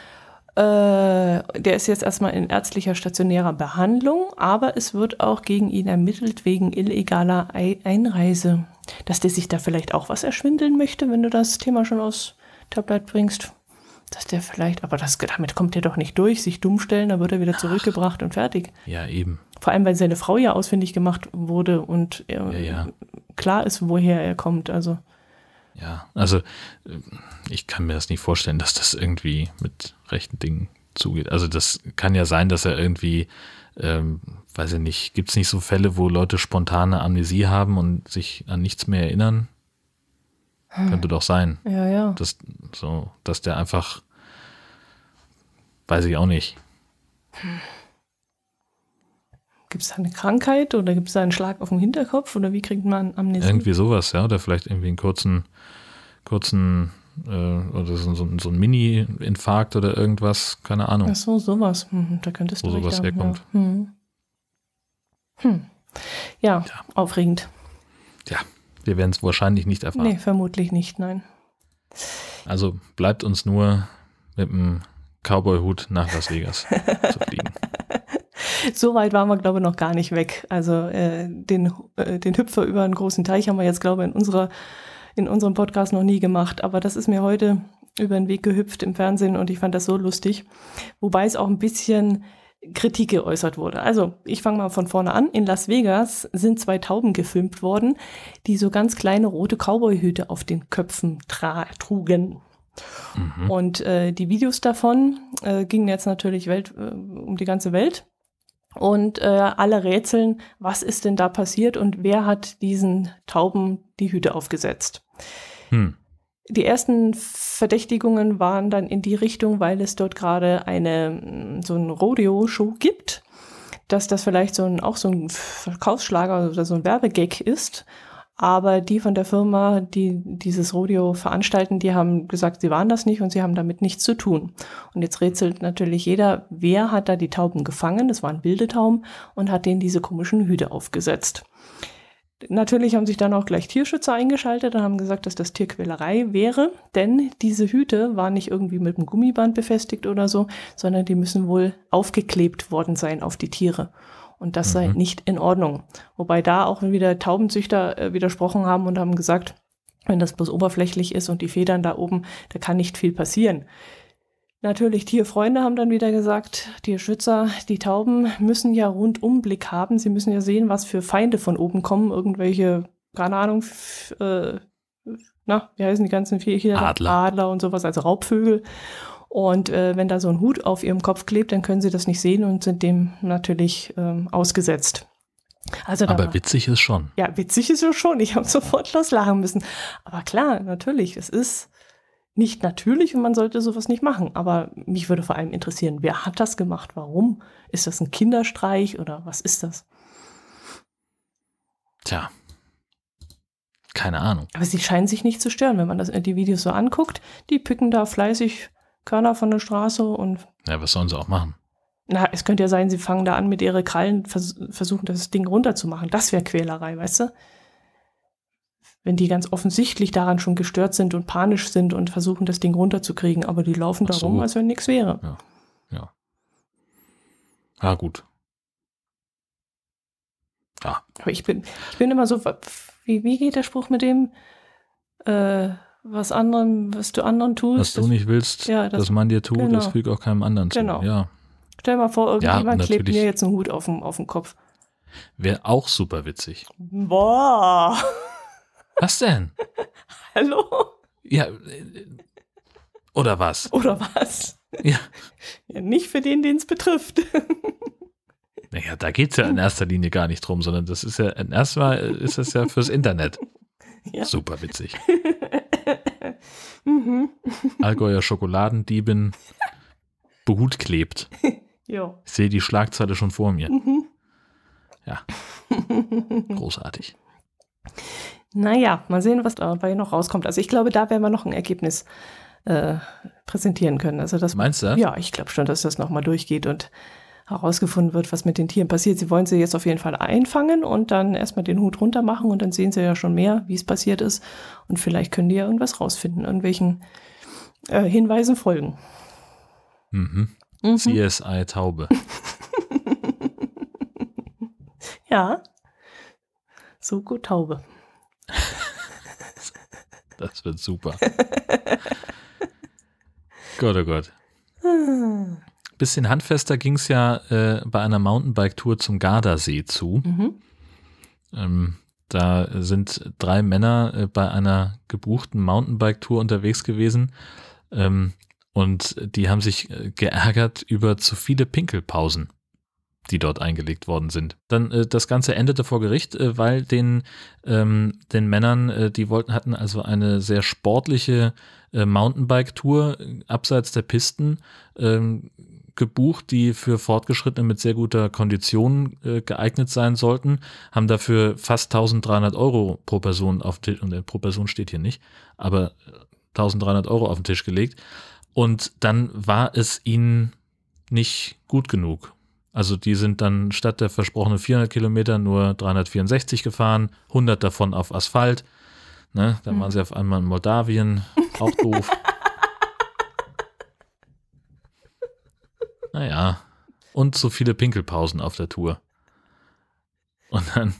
Speaker 1: Äh, der ist jetzt erstmal in ärztlicher stationärer Behandlung, aber es wird auch gegen ihn ermittelt wegen illegaler Einreise. Dass der sich da vielleicht auch was erschwindeln möchte, wenn du das Thema schon aus Tablet bringst. Dass der vielleicht, aber das, damit kommt er doch nicht durch, sich dumm stellen, da wird er wieder zurückgebracht Ach, und fertig.
Speaker 2: Ja, eben.
Speaker 1: Vor allem, weil seine Frau ja ausfindig gemacht wurde und ja, ja. klar ist, woher er kommt. Also.
Speaker 2: Ja, also äh, ich kann mir das nicht vorstellen, dass das irgendwie mit rechten Dingen zugeht. Also das kann ja sein, dass er irgendwie, ähm, weiß ich nicht, gibt es nicht so Fälle, wo Leute spontane Amnesie haben und sich an nichts mehr erinnern? Hm. Könnte doch sein.
Speaker 1: Ja, ja.
Speaker 2: Dass, so, dass der einfach, weiß ich auch nicht.
Speaker 1: Gibt es da eine Krankheit oder gibt es da einen Schlag auf den Hinterkopf oder wie kriegt man Amnesie?
Speaker 2: Irgendwie sowas, ja. Oder vielleicht irgendwie einen kurzen, kurzen äh, oder so, so, so ein Mini-Infarkt oder irgendwas, keine Ahnung.
Speaker 1: Ach so, sowas. Hm, da könntest du
Speaker 2: Wo sowas herkommt.
Speaker 1: Ja. Hm. Hm. Ja, ja, aufregend.
Speaker 2: Ja, wir werden es wahrscheinlich nicht erfahren.
Speaker 1: Nee, vermutlich nicht, nein.
Speaker 2: Also bleibt uns nur mit dem Cowboy-Hut nach Las Vegas zu fliegen. (laughs)
Speaker 1: So weit waren wir, glaube ich, noch gar nicht weg. Also äh, den, äh, den Hüpfer über einen großen Teich haben wir jetzt, glaube ich, in, unserer, in unserem Podcast noch nie gemacht. Aber das ist mir heute über den Weg gehüpft im Fernsehen und ich fand das so lustig. Wobei es auch ein bisschen Kritik geäußert wurde. Also ich fange mal von vorne an. In Las Vegas sind zwei Tauben gefilmt worden, die so ganz kleine rote Cowboyhüte auf den Köpfen trugen. Mhm. Und äh, die Videos davon äh, gingen jetzt natürlich Welt, äh, um die ganze Welt. Und äh, alle rätseln, was ist denn da passiert und wer hat diesen Tauben die Hüte aufgesetzt. Hm. Die ersten Verdächtigungen waren dann in die Richtung, weil es dort gerade eine so ein Rodeo-Show gibt, dass das vielleicht so ein, auch so ein Verkaufsschlager oder so ein Werbegag ist. Aber die von der Firma, die dieses Rodeo veranstalten, die haben gesagt, sie waren das nicht und sie haben damit nichts zu tun. Und jetzt rätselt natürlich jeder, wer hat da die Tauben gefangen? Das waren wilde Tauben und hat denen diese komischen Hüte aufgesetzt. Natürlich haben sich dann auch gleich Tierschützer eingeschaltet und haben gesagt, dass das Tierquälerei wäre, denn diese Hüte waren nicht irgendwie mit einem Gummiband befestigt oder so, sondern die müssen wohl aufgeklebt worden sein auf die Tiere. Und das mhm. sei nicht in Ordnung. Wobei da auch wieder Taubenzüchter äh, widersprochen haben und haben gesagt, wenn das bloß oberflächlich ist und die Federn da oben, da kann nicht viel passieren. Natürlich, Tierfreunde haben dann wieder gesagt, Tierschützer, die Tauben müssen ja Rundumblick haben. Sie müssen ja sehen, was für Feinde von oben kommen. Irgendwelche, keine Ahnung, äh, na, wie heißen die ganzen Viecher?
Speaker 2: Adler.
Speaker 1: Adler und sowas, also Raubvögel. Und äh, wenn da so ein Hut auf ihrem Kopf klebt, dann können sie das nicht sehen und sind dem natürlich ähm, ausgesetzt.
Speaker 2: Also Aber witzig ist schon.
Speaker 1: Ja, witzig ist es schon. Ich habe (laughs) sofort loslachen müssen. Aber klar, natürlich, es ist nicht natürlich und man sollte sowas nicht machen. Aber mich würde vor allem interessieren, wer hat das gemacht? Warum? Ist das ein Kinderstreich oder was ist das?
Speaker 2: Tja, keine Ahnung.
Speaker 1: Aber sie scheinen sich nicht zu stören, wenn man das, die Videos so anguckt. Die picken da fleißig Körner von der Straße und.
Speaker 2: Ja, was sollen sie auch machen?
Speaker 1: Na, es könnte ja sein, sie fangen da an mit ihren Krallen, vers versuchen das Ding runterzumachen. Das wäre Quälerei, weißt du? Wenn die ganz offensichtlich daran schon gestört sind und panisch sind und versuchen, das Ding runterzukriegen, aber die laufen da so. rum, als wenn nichts wäre.
Speaker 2: Ja. Ja. Ja, gut.
Speaker 1: Ja. Aber ich bin, ich bin immer so, wie, wie geht der Spruch mit dem? Äh, was anderen, was du anderen tust.
Speaker 2: Was du nicht willst, ja, das, dass man dir tut, genau. das fügt auch keinem anderen
Speaker 1: genau.
Speaker 2: zu. Ja.
Speaker 1: Stell mal vor, irgendjemand ja, klebt mir jetzt einen Hut auf den, auf den Kopf.
Speaker 2: Wäre auch super witzig.
Speaker 1: Boah.
Speaker 2: Was denn? (laughs)
Speaker 1: Hallo?
Speaker 2: Ja. Äh, oder was?
Speaker 1: Oder was?
Speaker 2: Ja.
Speaker 1: ja nicht für den, den es betrifft. (laughs)
Speaker 2: Naja, da geht es ja in erster Linie gar nicht drum, sondern das ist ja, erstmal ist das ja fürs Internet. Ja. Super witzig. (laughs) mhm. Allgäuer Schokoladendiebin behut klebt. (laughs)
Speaker 1: Jo.
Speaker 2: Ich sehe die Schlagzeile schon vor mir. Mhm. Ja. (laughs) Großartig.
Speaker 1: Naja, mal sehen, was dabei noch rauskommt. Also ich glaube, da werden wir noch ein Ergebnis äh, präsentieren können. Also das,
Speaker 2: Meinst du?
Speaker 1: Ja, ich glaube schon, dass das nochmal durchgeht und herausgefunden wird, was mit den Tieren passiert. Sie wollen sie jetzt auf jeden Fall einfangen und dann erstmal den Hut runter machen und dann sehen sie ja schon mehr, wie es passiert ist. Und vielleicht können die ja irgendwas rausfinden, irgendwelchen äh, Hinweisen folgen.
Speaker 2: Mhm. Mhm. CSI Taube. (laughs)
Speaker 1: ja. So gut Taube.
Speaker 2: das wird super. Gott, oh Gott. Ah (laughs) bisschen handfester ging es ja äh, bei einer Mountainbike-Tour zum Gardasee zu. Mhm. Ähm, da sind drei Männer äh, bei einer gebuchten Mountainbike-Tour unterwegs gewesen. Ähm, und die haben sich äh, geärgert über zu viele Pinkelpausen, die dort eingelegt worden sind. Dann äh, das Ganze endete vor Gericht, äh, weil den, ähm, den Männern, äh, die wollten, hatten also eine sehr sportliche äh, Mountainbike-Tour abseits der Pisten ähm, gebucht, die für Fortgeschrittene mit sehr guter Kondition äh, geeignet sein sollten, haben dafür fast 1300 Euro pro Person auf den Tisch, und äh, pro Person steht hier nicht, aber 1300 Euro auf den Tisch gelegt. Und dann war es ihnen nicht gut genug. Also die sind dann statt der versprochenen 400 Kilometer nur 364 gefahren, 100 davon auf Asphalt. Ne, dann waren sie auf einmal in Moldawien, auch doof. (laughs) naja, und so viele Pinkelpausen auf der Tour. Und dann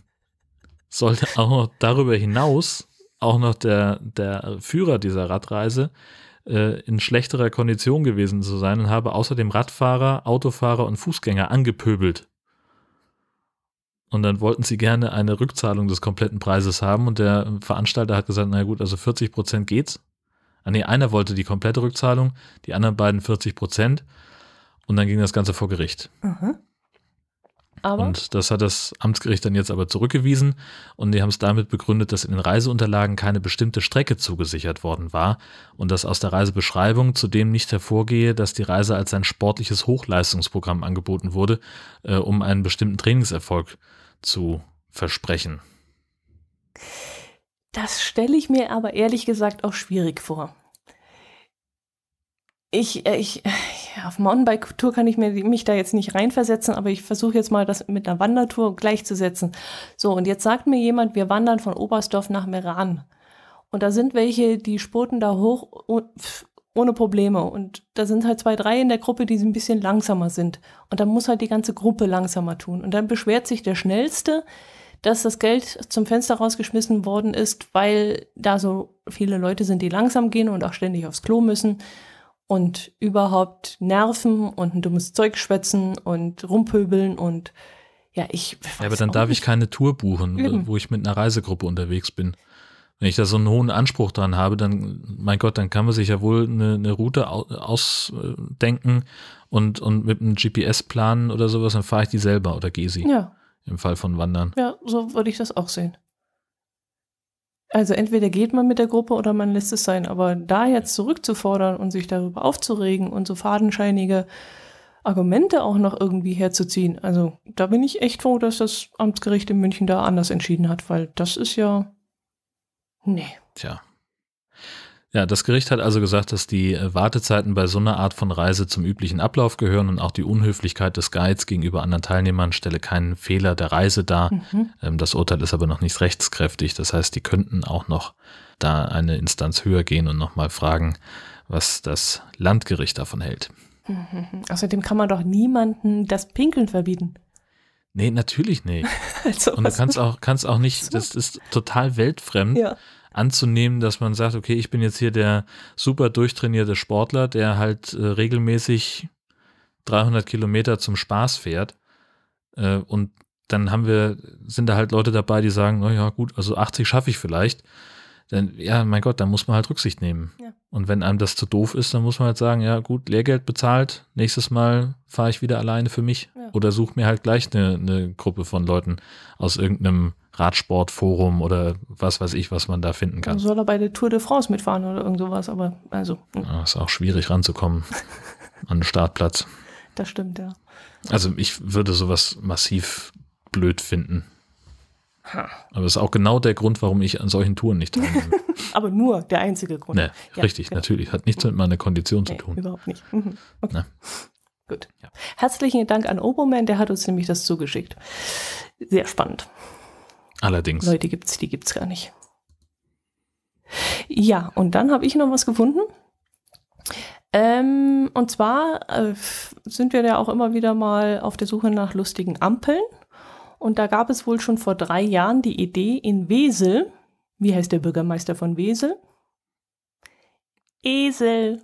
Speaker 2: sollte auch noch darüber hinaus auch noch der, der Führer dieser Radreise äh, in schlechterer Kondition gewesen zu sein und habe außerdem Radfahrer, Autofahrer und Fußgänger angepöbelt. Und dann wollten sie gerne eine Rückzahlung des kompletten Preises haben und der Veranstalter hat gesagt, na gut, also 40 Prozent geht's. Ah nee, einer wollte die komplette Rückzahlung, die anderen beiden 40 Prozent. Und dann ging das Ganze vor Gericht.
Speaker 1: Aber
Speaker 2: Und das hat das Amtsgericht dann jetzt aber zurückgewiesen und die haben es damit begründet, dass in den Reiseunterlagen keine bestimmte Strecke zugesichert worden war und dass aus der Reisebeschreibung zudem nicht hervorgehe, dass die Reise als ein sportliches Hochleistungsprogramm angeboten wurde, äh, um einen bestimmten Trainingserfolg zu versprechen.
Speaker 1: das stelle ich mir aber ehrlich gesagt auch schwierig vor. Ich, äh, ich, auf Mountainbike-Tour kann ich mir, mich da jetzt nicht reinversetzen, aber ich versuche jetzt mal das mit einer Wandertour gleichzusetzen. So, und jetzt sagt mir jemand, wir wandern von Oberstdorf nach Meran. Und da sind welche, die spurten da hoch oh- ohne Probleme. Und da sind halt zwei, drei in der Gruppe, die ein bisschen langsamer sind. Und dann muss halt die ganze Gruppe langsamer tun. Und dann beschwert sich der Schnellste, dass das Geld zum Fenster rausgeschmissen worden ist, weil da so viele Leute sind, die langsam gehen und auch ständig aufs Klo müssen und überhaupt nerven und ein dummes Zeug schwätzen und rumpöbeln und ja, ich.
Speaker 2: Ja, aber dann darf ich
Speaker 1: nicht.
Speaker 2: keine Tour buchen,
Speaker 1: Eben.
Speaker 2: wo ich mit einer Reisegruppe unterwegs bin. Wenn ich da so einen hohen Anspruch dran habe, dann, mein Gott, dann kann man sich ja wohl eine, eine Route au- ausdenken und, und mit einem GPS planen oder sowas, dann fahre ich die selber oder gehe sie
Speaker 1: Ja,
Speaker 2: im Fall von Wandern.
Speaker 1: ja, so würde ich das auch sehen. Also entweder geht man mit der Gruppe oder man lässt es sein. Aber da jetzt zurückzufordern und sich darüber aufzuregen und so fadenscheinige Argumente auch noch irgendwie herzuziehen, also da bin ich echt froh, dass das Amtsgericht in München da anders entschieden hat, weil das ist ja. Nee.
Speaker 2: Tja. Ja, das Gericht hat also gesagt, dass die äh, Wartezeiten bei so einer Art von Reise zum üblichen Ablauf gehören und auch die Unhöflichkeit des Guides gegenüber anderen Teilnehmern stelle keinen Fehler der Reise dar.
Speaker 1: Mhm.
Speaker 2: Ähm, Das Urteil ist aber noch nicht rechtskräftig. Das heißt, die könnten auch noch da eine Instanz höher gehen und nochmal fragen, was das Landgericht davon hält.
Speaker 1: Mhm. Außerdem kann man doch niemanden das Pinkeln verbieten.
Speaker 2: Nee, natürlich nicht. (laughs)
Speaker 1: Also,
Speaker 2: Und du kannst auch, kannst auch nicht, das ist total weltfremd,
Speaker 1: ja.
Speaker 2: Anzunehmen, dass man sagt, okay, ich bin jetzt hier der super durchtrainierte Sportler, der halt äh, regelmäßig 300 Kilometer zum Spaß fährt. Äh, und dann haben wir, sind da halt Leute dabei, die sagen, na ja, gut, also 80 schaffe ich vielleicht. Dann, ja, mein Gott, dann muss man halt Rücksicht nehmen.
Speaker 1: Ja.
Speaker 2: Und wenn einem das zu doof ist, dann muss man halt sagen, ja, gut, Lehrgeld bezahlt, nächstes Mal fahre ich wieder alleine für mich.
Speaker 1: Ja.
Speaker 2: Oder suche mir halt gleich eine, eine Gruppe von Leuten aus irgendeinem Radsportforum oder was weiß ich, was man da finden kann.
Speaker 1: soll er bei der Tour de France mitfahren oder irgend sowas, aber also, hm,
Speaker 2: Ja, ist auch schwierig ranzukommen (laughs) an den Startplatz.
Speaker 1: das stimmt, ja.
Speaker 2: Also ich würde sowas massiv blöd finden. Aber das ist auch genau der Grund, warum ich an solchen Touren nicht teilnehme. (laughs)
Speaker 1: Aber nur der einzige Grund.
Speaker 2: ne,
Speaker 1: Ja,
Speaker 2: richtig,
Speaker 1: genau.
Speaker 2: natürlich. Hat nichts mit meiner Kondition zu
Speaker 1: Nee,
Speaker 2: tun.
Speaker 1: überhaupt nicht. Mhm. Okay.
Speaker 2: Ne.
Speaker 1: Gut.
Speaker 2: Ja.
Speaker 1: Herzlichen Dank an Oboman, der hat uns nämlich das zugeschickt. Sehr spannend.
Speaker 2: Allerdings.
Speaker 1: Leute gibt's, die gibt's gar nicht. Ja, und dann habe ich noch was gefunden. Ähm, und zwar äh, sind wir ja auch immer wieder mal auf der Suche nach lustigen Ampeln. Und da gab es wohl schon vor drei Jahren die Idee in Wesel. Wie heißt der Bürgermeister von Wesel? Esel.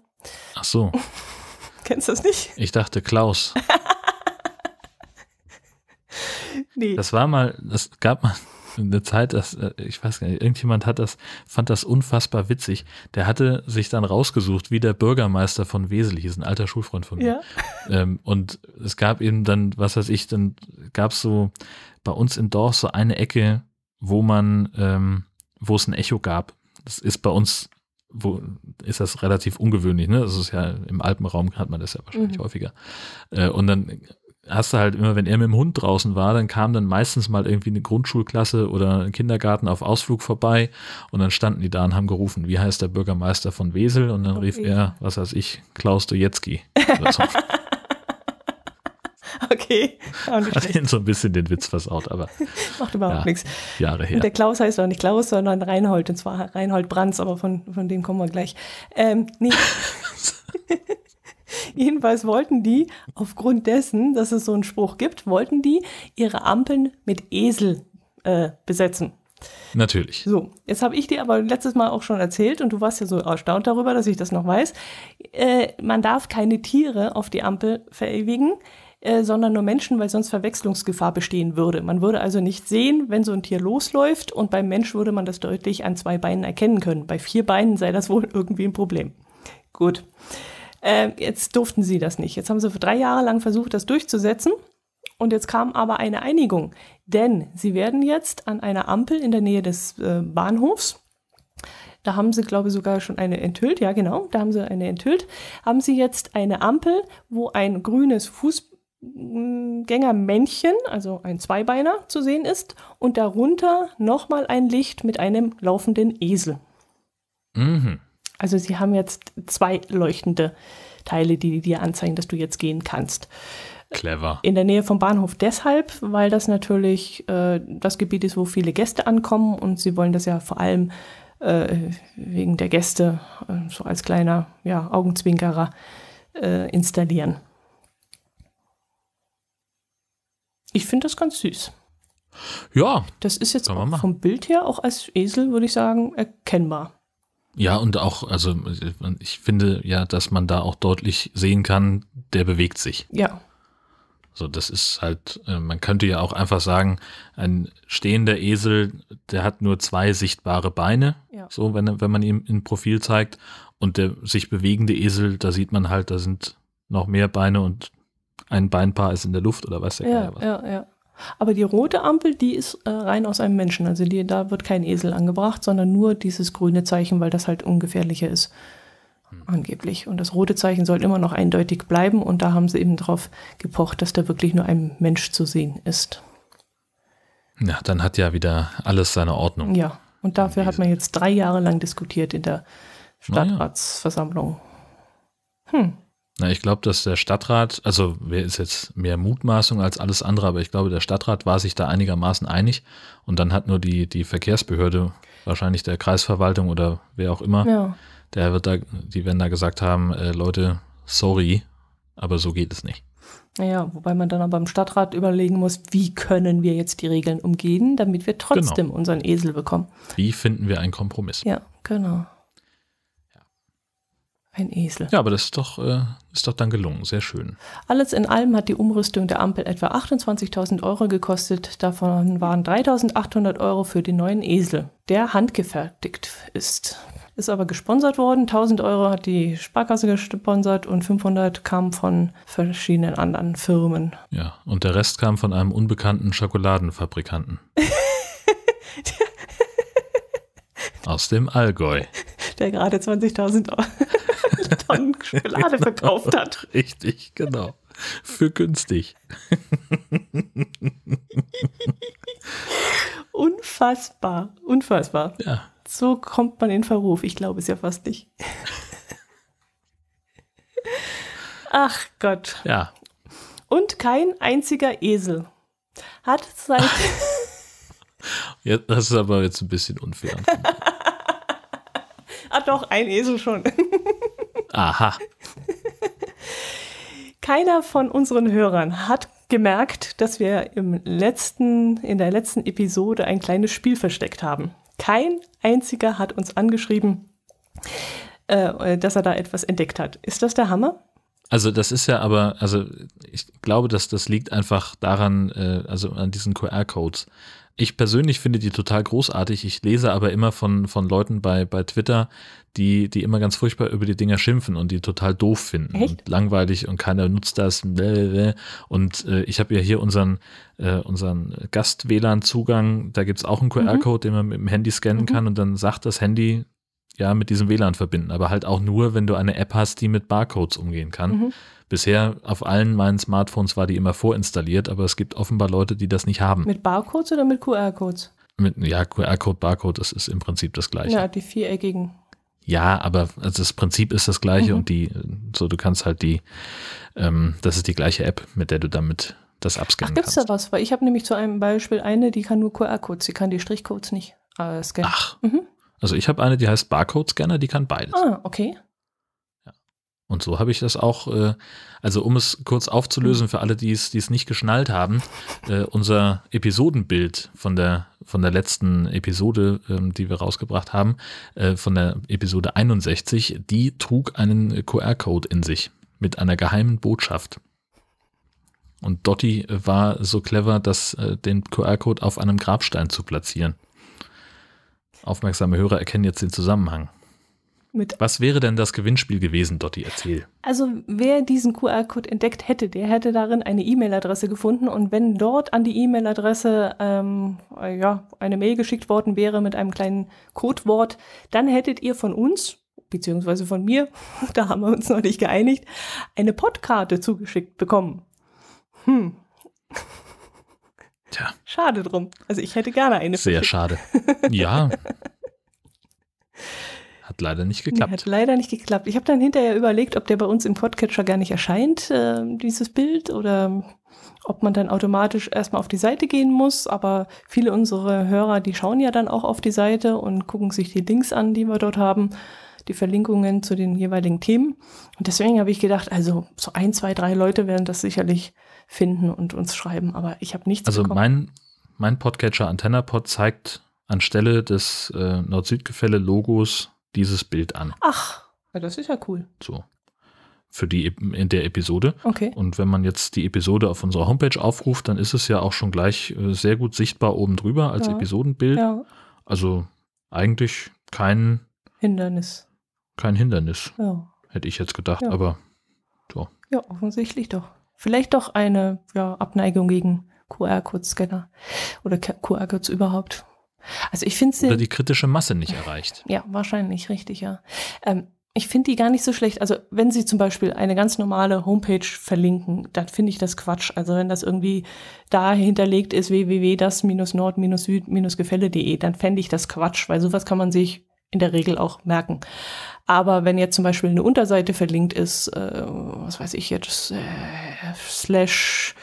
Speaker 2: Ach so, (laughs)
Speaker 1: Kennst du das nicht?
Speaker 2: ich dachte Klaus. (laughs)
Speaker 1: Nee.
Speaker 2: Das war mal, das gab mal eine Zeit, dass, äh, ich weiß gar nicht, irgendjemand hat das, fand das unfassbar witzig. Der hatte sich dann rausgesucht, wie der Bürgermeister von Wesel hieß, ein alter Schulfreund von mir.
Speaker 1: ja.
Speaker 2: Ähm, und es gab eben dann, was weiß ich, dann gab es so bei uns im Dorf so eine Ecke, wo man, ähm, wo es ein Echo gab. Das ist bei uns, wo ist das relativ ungewöhnlich, ne? Das ist ja im Alpenraum hat man das ja wahrscheinlich
Speaker 1: Mhm.
Speaker 2: häufiger. Äh, und dann hast du halt immer, wenn er mit dem Hund draußen war, dann kam dann meistens mal irgendwie eine Grundschulklasse oder ein Kindergarten auf Ausflug vorbei und dann standen die da und haben gerufen, wie heißt der Bürgermeister von Wesel? Und dann
Speaker 1: Oh,
Speaker 2: rief er, was weiß ich, Klaus Dojetzki. So. (laughs)
Speaker 1: Okay.
Speaker 2: Hat ihn so ein bisschen den Witz versaut, aber (laughs)
Speaker 1: Macht überhaupt
Speaker 2: Ja.
Speaker 1: nichts.
Speaker 2: Jahre her.
Speaker 1: Und der Klaus heißt auch nicht Klaus, sondern Reinhold. Und zwar Reinhold Brands, aber von, von dem kommen wir gleich. Ähm, nee. (laughs) (laughs) Jedenfalls wollten die, aufgrund dessen, dass es so einen Spruch gibt, wollten die ihre Ampeln mit Esel äh, besetzen.
Speaker 2: Natürlich.
Speaker 1: So, jetzt habe ich dir aber letztes Mal auch schon erzählt und du warst ja so erstaunt darüber, dass ich das noch weiß. Äh, man darf keine Tiere auf die Ampel verewigen, äh, sondern nur Menschen, weil sonst Verwechslungsgefahr bestehen würde. Man würde also nicht sehen, wenn so ein Tier losläuft und beim Mensch würde man das deutlich an zwei Beinen erkennen können. Bei vier Beinen sei das wohl irgendwie ein Problem. Gut. Äh, jetzt durften sie das nicht. Jetzt haben sie drei Jahre lang versucht, das durchzusetzen. Und jetzt kam aber eine Einigung, denn sie werden jetzt an einer Ampel in der Nähe des äh, Bahnhofs, da haben sie, glaube ich, sogar schon eine enthüllt, ja genau, da haben sie eine enthüllt, haben sie jetzt eine Ampel, wo ein grünes Fußgängermännchen, also ein Zweibeiner zu sehen ist und darunter nochmal ein Licht mit einem laufenden Esel.
Speaker 2: Mhm.
Speaker 1: Also sie haben jetzt zwei leuchtende Teile, die dir anzeigen, dass du jetzt gehen kannst
Speaker 2: Clever.
Speaker 1: in der Nähe vom Bahnhof deshalb, weil das natürlich äh, das Gebiet ist, wo viele Gäste ankommen und sie wollen das ja vor allem äh, wegen der Gäste äh, so als kleiner ja, Augenzwinkerer äh, installieren. Ich finde das ganz süß.
Speaker 2: Ja,
Speaker 1: Das ist jetzt vom Bild her auch als Esel, würde ich sagen, erkennbar.
Speaker 2: Ja, und auch, also ich finde ja, dass man da auch deutlich sehen kann, der bewegt sich.
Speaker 1: Ja,
Speaker 2: So, das ist halt, äh, man könnte ja auch einfach sagen, ein stehender Esel, der hat nur zwei sichtbare Beine,
Speaker 1: Ja.
Speaker 2: so, wenn, wenn man ihm ein Profil zeigt. Und der sich bewegende Esel, da sieht man halt, da sind noch mehr Beine und ein Beinpaar ist in der Luft oder weiß der
Speaker 1: ja,
Speaker 2: Geier was.
Speaker 1: ja, ja. Aber die rote Ampel, die ist äh, rein aus einem Menschen. Also die, da wird kein Esel angebracht, sondern nur dieses grüne Zeichen, weil das halt ungefährlicher ist. Angeblich. Und das rote Zeichen soll immer noch eindeutig bleiben. Und da haben sie eben drauf gepocht, dass da wirklich nur ein Mensch zu sehen ist.
Speaker 2: Ja, dann hat ja wieder alles seine Ordnung.
Speaker 1: Ja. Und dafür hat man jetzt drei Jahre lang diskutiert in der. Stadtratsversammlung. Hm.
Speaker 2: Na, ich glaube, dass der Stadtrat, also wer ist jetzt mehr Mutmaßung als alles andere, aber ich glaube, der Stadtrat war sich da einigermaßen einig und dann hat nur die, die Verkehrsbehörde, wahrscheinlich der Kreisverwaltung oder wer auch immer,
Speaker 1: Ja.
Speaker 2: der wird da, die werden da gesagt haben, äh, Leute, sorry, aber so geht es nicht.
Speaker 1: Naja, wobei man dann aber im Stadtrat überlegen muss, wie können wir jetzt die Regeln umgehen, damit wir trotzdem unseren Esel bekommen.
Speaker 2: Wie finden wir einen Kompromiss?
Speaker 1: Ja, genau. Ein Esel.
Speaker 2: Ja, aber das ist doch, äh, ist doch dann gelungen, sehr schön.
Speaker 1: Alles in allem hat die Umrüstung der Ampel etwa 28.000 Euro gekostet. Davon waren 3.800 Euro für den neuen Esel, der handgefertigt ist. Ist aber gesponsert worden. 1.000 Euro hat die Sparkasse gesponsert und 500 kamen von verschiedenen anderen Firmen.
Speaker 2: Ja, und der Rest kam von einem unbekannten Schokoladenfabrikanten. (laughs) Aus dem Allgäu.
Speaker 1: der gerade 20.000 Euro- Tonnen Schokolade verkauft hat. (laughs)
Speaker 2: Richtig, genau. Für günstig. (laughs)
Speaker 1: Unfassbar, unfassbar.
Speaker 2: Ja.
Speaker 1: So kommt man in Verruf. Ich glaube es ja fast nicht. (laughs) Ach Gott.
Speaker 2: Ja.
Speaker 1: Und kein einziger Esel hat seit.
Speaker 2: ja. Das ist aber jetzt ein bisschen unfair.
Speaker 1: ah, doch, ein Esel schon.
Speaker 2: Aha.
Speaker 1: Keiner von unseren Hörern hat gemerkt, dass wir im letzten, in der letzten Episode ein kleines Spiel versteckt haben. Kein einziger hat uns angeschrieben, äh, dass er da etwas entdeckt hat. Ist das der Hammer?
Speaker 2: Also das ist ja aber, also ich glaube, dass das liegt einfach daran, äh, also an diesen QR-Codes. Ich persönlich finde die total großartig. Ich lese aber immer von, von Leuten bei, bei Twitter, die, die immer ganz furchtbar über die Dinger schimpfen und die total doof finden
Speaker 1: Echt?
Speaker 2: und langweilig und keiner nutzt das. Und äh, ich habe ja hier unseren, äh, unseren Gast-WLAN-Zugang. Da gibt's auch einen QR-Code, den man mit dem Handy scannen kann und dann sagt das Handy, ja, mit diesem WLAN verbinden, aber halt auch nur, wenn du eine App hast, die mit Barcodes umgehen kann.
Speaker 1: Mhm.
Speaker 2: Bisher auf allen meinen Smartphones war die immer vorinstalliert, aber es gibt offenbar Leute, die das nicht haben.
Speaker 1: Mit Barcodes oder mit QR-Codes?
Speaker 2: Mit, ja, QR-Code, Barcode, das ist im Prinzip das gleiche.
Speaker 1: Ja, die viereckigen.
Speaker 2: Ja, aber also das Prinzip ist das gleiche
Speaker 1: Mhm.
Speaker 2: und die, so du kannst halt die, ähm, das ist die gleiche App, mit der du damit das
Speaker 1: Ach,
Speaker 2: abscannen
Speaker 1: gibt's
Speaker 2: kannst.
Speaker 1: da was? Weil ich habe nämlich zu einem Beispiel eine, die kann nur QR-Codes, die kann die Strichcodes nicht äh, scannen.
Speaker 2: Ach,
Speaker 1: Mhm.
Speaker 2: Also ich habe eine, die heißt Barcode-Scanner, die kann beides.
Speaker 1: Ah, okay.
Speaker 2: Und so habe ich das auch, äh, also um es kurz aufzulösen für alle, die es, die es nicht geschnallt haben, äh, unser Episodenbild von der, von der letzten Episode, ähm, die wir rausgebracht haben, äh, von der Episode 61, die trug einen QR-Code in sich mit einer geheimen Botschaft. Und Dotti war so clever, das, äh, den QR-Code auf einem Grabstein zu platzieren. Aufmerksame Hörer erkennen jetzt den Zusammenhang.
Speaker 1: Mit,
Speaker 2: Was wäre denn das Gewinnspiel gewesen, Dotti? Erzähl.
Speaker 1: also wer diesen QR-Code entdeckt hätte, der hätte darin eine E-Mail-Adresse gefunden und wenn dort an die E-Mail-Adresse ähm, äh, ja, eine Mail geschickt worden wäre mit einem kleinen Codewort, dann hättet ihr von uns, beziehungsweise von mir, (laughs) da haben wir uns noch nicht geeinigt, eine Podkarte zugeschickt bekommen. Hm,
Speaker 2: Tja.
Speaker 1: schade drum. Also ich hätte gerne eine.
Speaker 2: Sehr
Speaker 1: verschickt.
Speaker 2: schade. (laughs) Ja. Hat leider nicht geklappt.
Speaker 1: Hat leider nicht geklappt. Ich habe dann hinterher überlegt, ob der bei uns im Podcatcher gar nicht erscheint, äh, dieses Bild, oder ob man dann automatisch erstmal auf die Seite gehen muss. Aber viele unserer Hörer, die schauen ja dann auch auf die Seite und gucken sich die Links an, die wir dort haben, die Verlinkungen zu den jeweiligen Themen. Und deswegen habe ich gedacht, also so ein, zwei, drei Leute werden das sicherlich finden und uns schreiben. Aber ich habe nichts
Speaker 2: Also
Speaker 1: bekommen.
Speaker 2: mein, mein Podcatcher AntennaPod zeigt anstelle des äh, Nord-Süd-Gefälle-Logos dieses Bild an.
Speaker 1: Ach, ja, das ist ja cool.
Speaker 2: So. Für die in der Episode.
Speaker 1: Okay.
Speaker 2: Und wenn man jetzt die Episode auf unserer Homepage aufruft, dann ist es ja auch schon gleich äh, sehr gut sichtbar oben drüber als
Speaker 1: Ja.
Speaker 2: Episodenbild.
Speaker 1: Ja,
Speaker 2: Also eigentlich kein,
Speaker 1: Hindernis.
Speaker 2: kein Hindernis,
Speaker 1: Ja.
Speaker 2: hätte ich jetzt gedacht.
Speaker 1: Ja.
Speaker 2: Aber
Speaker 1: Ja, offensichtlich doch. Vielleicht doch eine ja, Abneigung gegen QR-Code-Scanner oder QR-Codes überhaupt. Also ich finde
Speaker 2: oder
Speaker 1: sie,
Speaker 2: die kritische Masse nicht erreicht.
Speaker 1: ja, wahrscheinlich richtig, ja. Ähm, ich finde die gar nicht so schlecht. Also wenn sie zum Beispiel eine ganz normale Homepage verlinken, dann finde ich das Quatsch. Also wenn das irgendwie da hinterlegt ist, www.das-nord-süd-gefälle.de, dann fände ich das Quatsch, weil sowas kann man sich in der Regel auch merken. Aber wenn jetzt zum Beispiel eine Unterseite verlinkt ist, äh, was weiß ich jetzt, äh, slash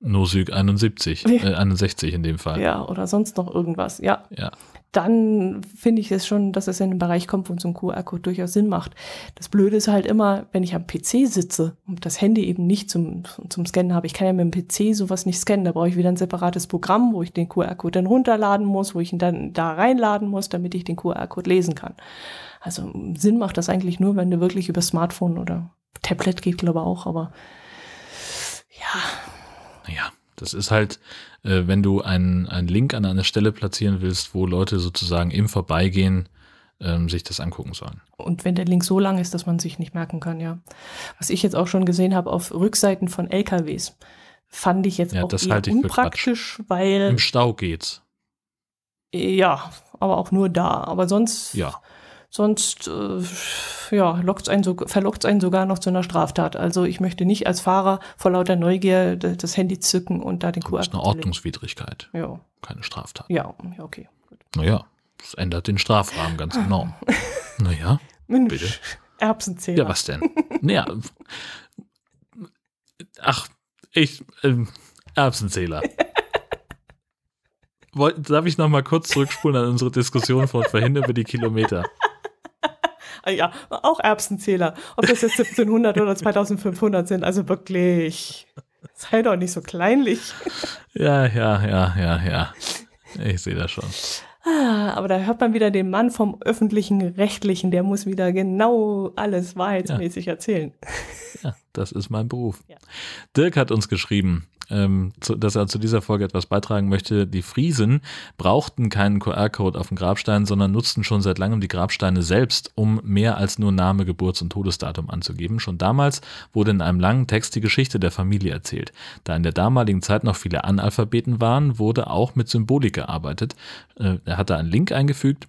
Speaker 2: Nosig 71, äh, 61 in dem Fall.
Speaker 1: ja, oder sonst noch irgendwas, ja,
Speaker 2: Ja.
Speaker 1: Dann finde ich es schon, dass es in den Bereich kommt, wo so ein QR-Code durchaus Sinn macht. Das Blöde ist halt immer, wenn ich am PC sitze und das Handy eben nicht zum, zum Scannen habe. Ich kann ja mit dem PC sowas nicht scannen. Da brauche ich wieder ein separates Programm, wo ich den QR-Code dann runterladen muss, wo ich ihn dann da reinladen muss, damit ich den QR-Code lesen kann. Also Sinn macht das eigentlich nur, wenn du wirklich über Smartphone oder Tablet geht, glaube ich auch, aber ja,
Speaker 2: Naja, das ist halt, äh, wenn du einen, einen Link an einer Stelle platzieren willst, wo Leute sozusagen im Vorbeigehen ähm, sich das angucken sollen.
Speaker 1: Und wenn der Link so lang ist, dass man sich nicht merken kann, ja. Was ich jetzt auch schon gesehen habe auf Rückseiten von LKWs, fand ich jetzt
Speaker 2: Ja,
Speaker 1: auch
Speaker 2: das
Speaker 1: eher
Speaker 2: halte ich
Speaker 1: unpraktisch, weil
Speaker 2: Im Stau geht's.
Speaker 1: ja, aber auch nur da. Aber sonst,
Speaker 2: Ja.
Speaker 1: Sonst äh, ja, lockt's einen so, verlockt einen sogar noch zu einer Straftat. Also ich möchte nicht als Fahrer vor lauter Neugier das Handy zücken und da den
Speaker 2: Das
Speaker 1: QR
Speaker 2: ist eine Ordnungswidrigkeit,
Speaker 1: Ja,
Speaker 2: keine Straftat.
Speaker 1: ja, ja, okay. Gut.
Speaker 2: Naja, das ändert den Strafrahmen ganz enorm. naja, (laughs)
Speaker 1: Mensch,
Speaker 2: Bitte.
Speaker 1: Erbsenzähler.
Speaker 2: ja, was denn? naja, ach, ich, ähm, Erbsenzähler. (laughs) Darf ich noch mal kurz zurückspulen an unsere Diskussion von vorhin über die Kilometer?
Speaker 1: Ah ja, auch Erbsenzähler. Ob das jetzt 1700 oder 2500 sind, also wirklich. Sei doch nicht so kleinlich.
Speaker 2: Ja, ja, ja, ja, ja. Ich sehe das schon.
Speaker 1: Ah, aber da hört man wieder den Mann vom öffentlichen Rechtlichen, der muss wieder genau alles wahrheitsmäßig erzählen.
Speaker 2: Ja, das ist mein Beruf.
Speaker 1: Ja.
Speaker 2: Dirk hat uns geschrieben, ähm, zu, dass er zu dieser Folge etwas beitragen möchte. Die Friesen brauchten keinen QR-Code auf dem Grabstein, sondern nutzten schon seit langem die Grabsteine selbst, um mehr als nur Name, Geburts- und Todesdatum anzugeben. Schon damals wurde in einem langen Text die Geschichte der Familie erzählt. Da in der damaligen Zeit noch viele Analphabeten waren, wurde auch mit Symbolik gearbeitet. Äh, er hat da einen Link eingefügt,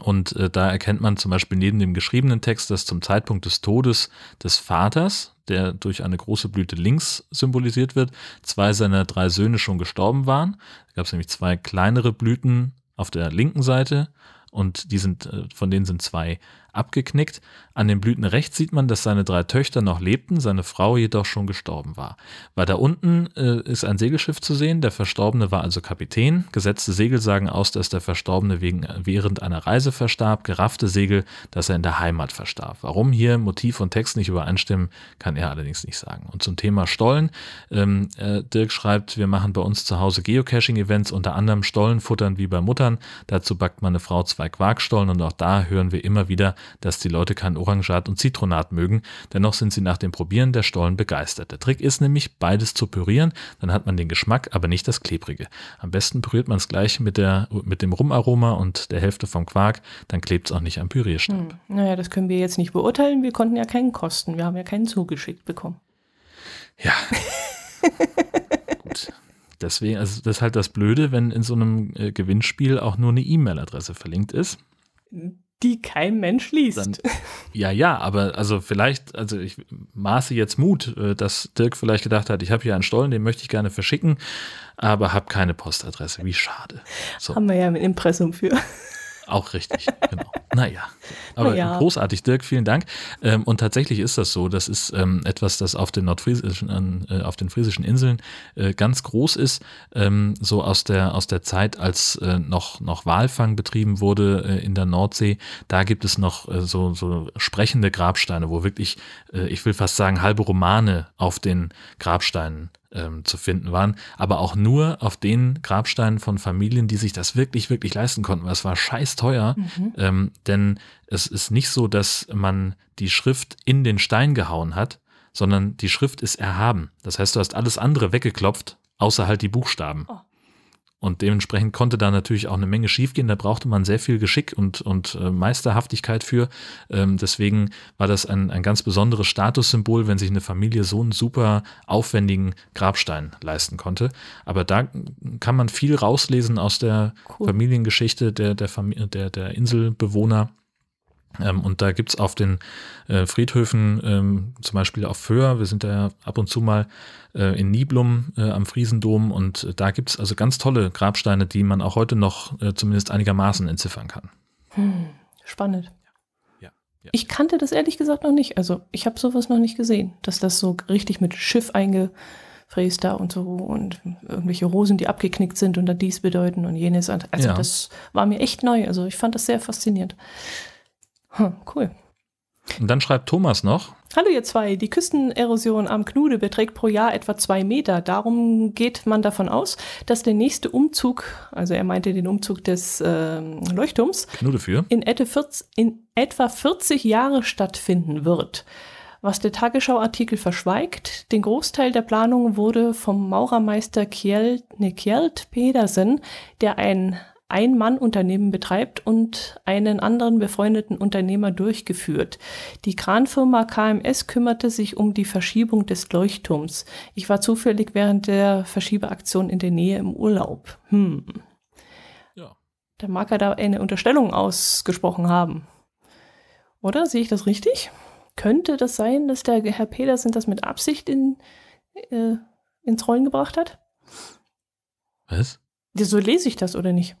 Speaker 2: und äh, da erkennt man zum Beispiel neben dem geschriebenen Text, dass zum Zeitpunkt des Todes des Vaters, der durch eine große Blüte links symbolisiert wird, zwei seiner drei Söhne schon gestorben waren. Da gab es nämlich zwei kleinere Blüten auf der linken Seite, und die sind, äh, von denen sind zwei abgeknickt. An den Blüten rechts sieht man, dass seine drei Töchter noch lebten, seine Frau jedoch schon gestorben war. Weiter unten äh, ist ein Segelschiff zu sehen. Der Verstorbene war also Kapitän. Gesetzte Segel sagen aus, dass der Verstorbene wegen, während einer Reise verstarb. Geraffte Segel, dass er in der Heimat verstarb. Warum hier Motiv und Text nicht übereinstimmen, kann er allerdings nicht sagen. Und zum Thema Stollen. Ähm, äh, Dirk schreibt, wir machen bei uns zu Hause Geocaching-Events, unter anderem Stollen futtern wie bei Muttern. Dazu backt meine Frau zwei Quarkstollen und auch da hören wir immer wieder, dass die Leute kein Orangat und Zitronat mögen. Dennoch sind sie nach dem Probieren der Stollen begeistert. Der Trick ist nämlich, beides zu pürieren, dann hat man den Geschmack, aber nicht das Klebrige. Am besten püriert man es gleich mit, der, mit dem Rumaroma und der Hälfte vom Quark, dann klebt es auch nicht am Pürierstab. Hm.
Speaker 1: Naja, das können wir jetzt nicht beurteilen. Wir konnten ja keinen kosten. Wir haben ja keinen zugeschickt bekommen.
Speaker 2: Ja. (laughs) Gut. Deswegen, also das ist halt das Blöde, wenn in so einem äh, Gewinnspiel auch nur eine E-Mail-Adresse verlinkt ist.
Speaker 1: Die kein Mensch liest. Dann,
Speaker 2: ja, ja, aber also vielleicht, also ich maße jetzt Mut, äh, dass Dirk vielleicht gedacht hat, ich habe hier einen Stollen, den möchte ich gerne verschicken, aber habe keine Postadresse. Wie schade.
Speaker 1: So. Haben wir ja ein Impressum für.
Speaker 2: Auch richtig, genau. Naja, aber naja. großartig, Dirk, vielen Dank. Ähm, und tatsächlich ist das so. Das ist ähm, etwas, das auf den nordfriesischen, äh, auf den friesischen Inseln äh, ganz groß ist. Ähm, so aus der, aus der Zeit, als äh, noch, noch Walfang betrieben wurde äh, in der Nordsee. Da gibt es noch äh, so, so sprechende Grabsteine, wo wirklich, äh, ich will fast sagen, halbe Romane auf den Grabsteinen ähm, zu finden waren, aber auch nur auf den Grabsteinen von Familien, die sich das wirklich, wirklich leisten konnten, weil es war scheiß teuer, mhm. ähm, denn es ist nicht so, dass man die Schrift in den Stein gehauen hat, sondern die Schrift ist erhaben. Das heißt, du hast alles andere weggeklopft, außer halt die Buchstaben. Oh. Und dementsprechend konnte da natürlich auch eine Menge schiefgehen. Da brauchte man sehr viel Geschick und, und äh, Meisterhaftigkeit für. Ähm, deswegen war das ein, ein ganz besonderes Statussymbol, wenn sich eine Familie so einen super aufwendigen Grabstein leisten konnte. Aber da kann man viel rauslesen aus der cool. Familiengeschichte der, der, Familie, der, der Inselbewohner. Ähm, und da gibt's auf den äh, Friedhöfen, ähm, zum Beispiel auf Föhr, wir sind da ja ab und zu mal äh, in Niblum äh, am Friesendom und da gibt's also ganz tolle Grabsteine, die man auch heute noch zumindest einigermaßen entziffern kann.
Speaker 1: Hm, spannend. Ja, ja. Ich kannte das ehrlich gesagt noch nicht. Also ich habe sowas noch nicht gesehen, dass das so richtig mit Schiff eingefräst da und so und irgendwelche Rosen, die abgeknickt sind und dann dies bedeuten und jenes. Also ja. das war mir echt neu. Also ich fand das sehr faszinierend. Hm, cool.
Speaker 2: Und dann schreibt Thomas noch.
Speaker 1: Hallo ihr zwei, die Küstenerosion am Knude beträgt pro Jahr etwa zwei Meter. Darum geht man davon aus, dass der nächste Umzug, also er meinte den Umzug des äh, Leuchtturms,
Speaker 2: Knude für.
Speaker 1: In, etwa 40, in etwa 40 Jahre stattfinden wird. Was der Tagesschau-Artikel verschweigt, den Großteil der Planung wurde vom Maurermeister Kjeld, ne, Kjeld Pedersen, der ein ein-Mann-Unternehmen betreibt und einen anderen befreundeten Unternehmer durchgeführt. Die Kranfirma KMS kümmerte sich um die Verschiebung des Leuchtturms. Ich war zufällig während der Verschiebeaktion in der Nähe im Urlaub. Hm. Ja. Da mag er da eine Unterstellung ausgesprochen haben. Oder? Sehe ich das richtig? Könnte das sein, dass der Herr Pedersen das mit Absicht in, äh, ins Rollen gebracht hat?
Speaker 2: Was?
Speaker 1: So lese ich das, oder nicht?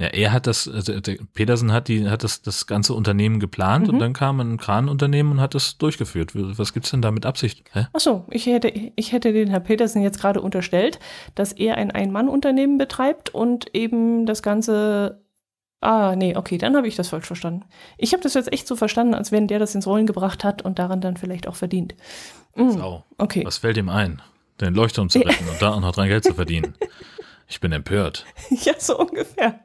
Speaker 2: Ja, er hat das, also Petersen hat die, hat das, das ganze Unternehmen geplant mhm. und dann kam ein Kranunternehmen und hat das durchgeführt. Was gibt's denn da mit Absicht?
Speaker 1: Hä? Ach so, ich hätte, ich hätte den Herr Petersen jetzt gerade unterstellt, dass er ein Ein-Mann-Unternehmen betreibt und eben das Ganze Ah, nee, okay, dann habe ich das falsch verstanden. Ich habe das jetzt echt so verstanden, als wenn der das ins Rollen gebracht hat und daran dann vielleicht auch verdient.
Speaker 2: Mhm. Sau. Okay. Was fällt ihm ein? Den Leuchtturm zu (laughs) retten und da auch noch dran Geld zu verdienen. Ich bin empört. (laughs)
Speaker 1: ja, so ungefähr.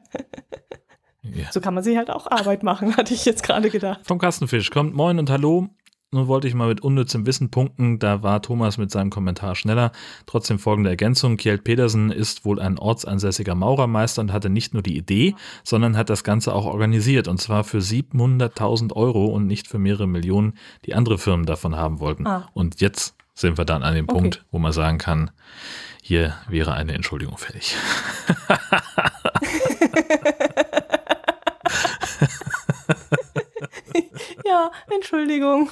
Speaker 1: Ja. So kann man sich halt auch Arbeit machen, (laughs) hatte ich jetzt gerade gedacht.
Speaker 2: Vom Kastenfisch kommt Moin und Hallo. Nun wollte ich mal mit unnützem Wissen punkten, da war Thomas mit seinem Kommentar schneller. Trotzdem folgende Ergänzung. Kjeld Pedersen ist wohl ein ortsansässiger Maurermeister und hatte nicht nur die Idee, sondern hat das Ganze auch organisiert. Und zwar für 700.000 Euro und nicht für mehrere Millionen, die andere Firmen davon haben wollten. Ah. Und jetzt sind wir dann an dem okay. Punkt, wo man sagen kann, hier wäre eine Entschuldigung fällig. (laughs)
Speaker 1: ja, Entschuldigung.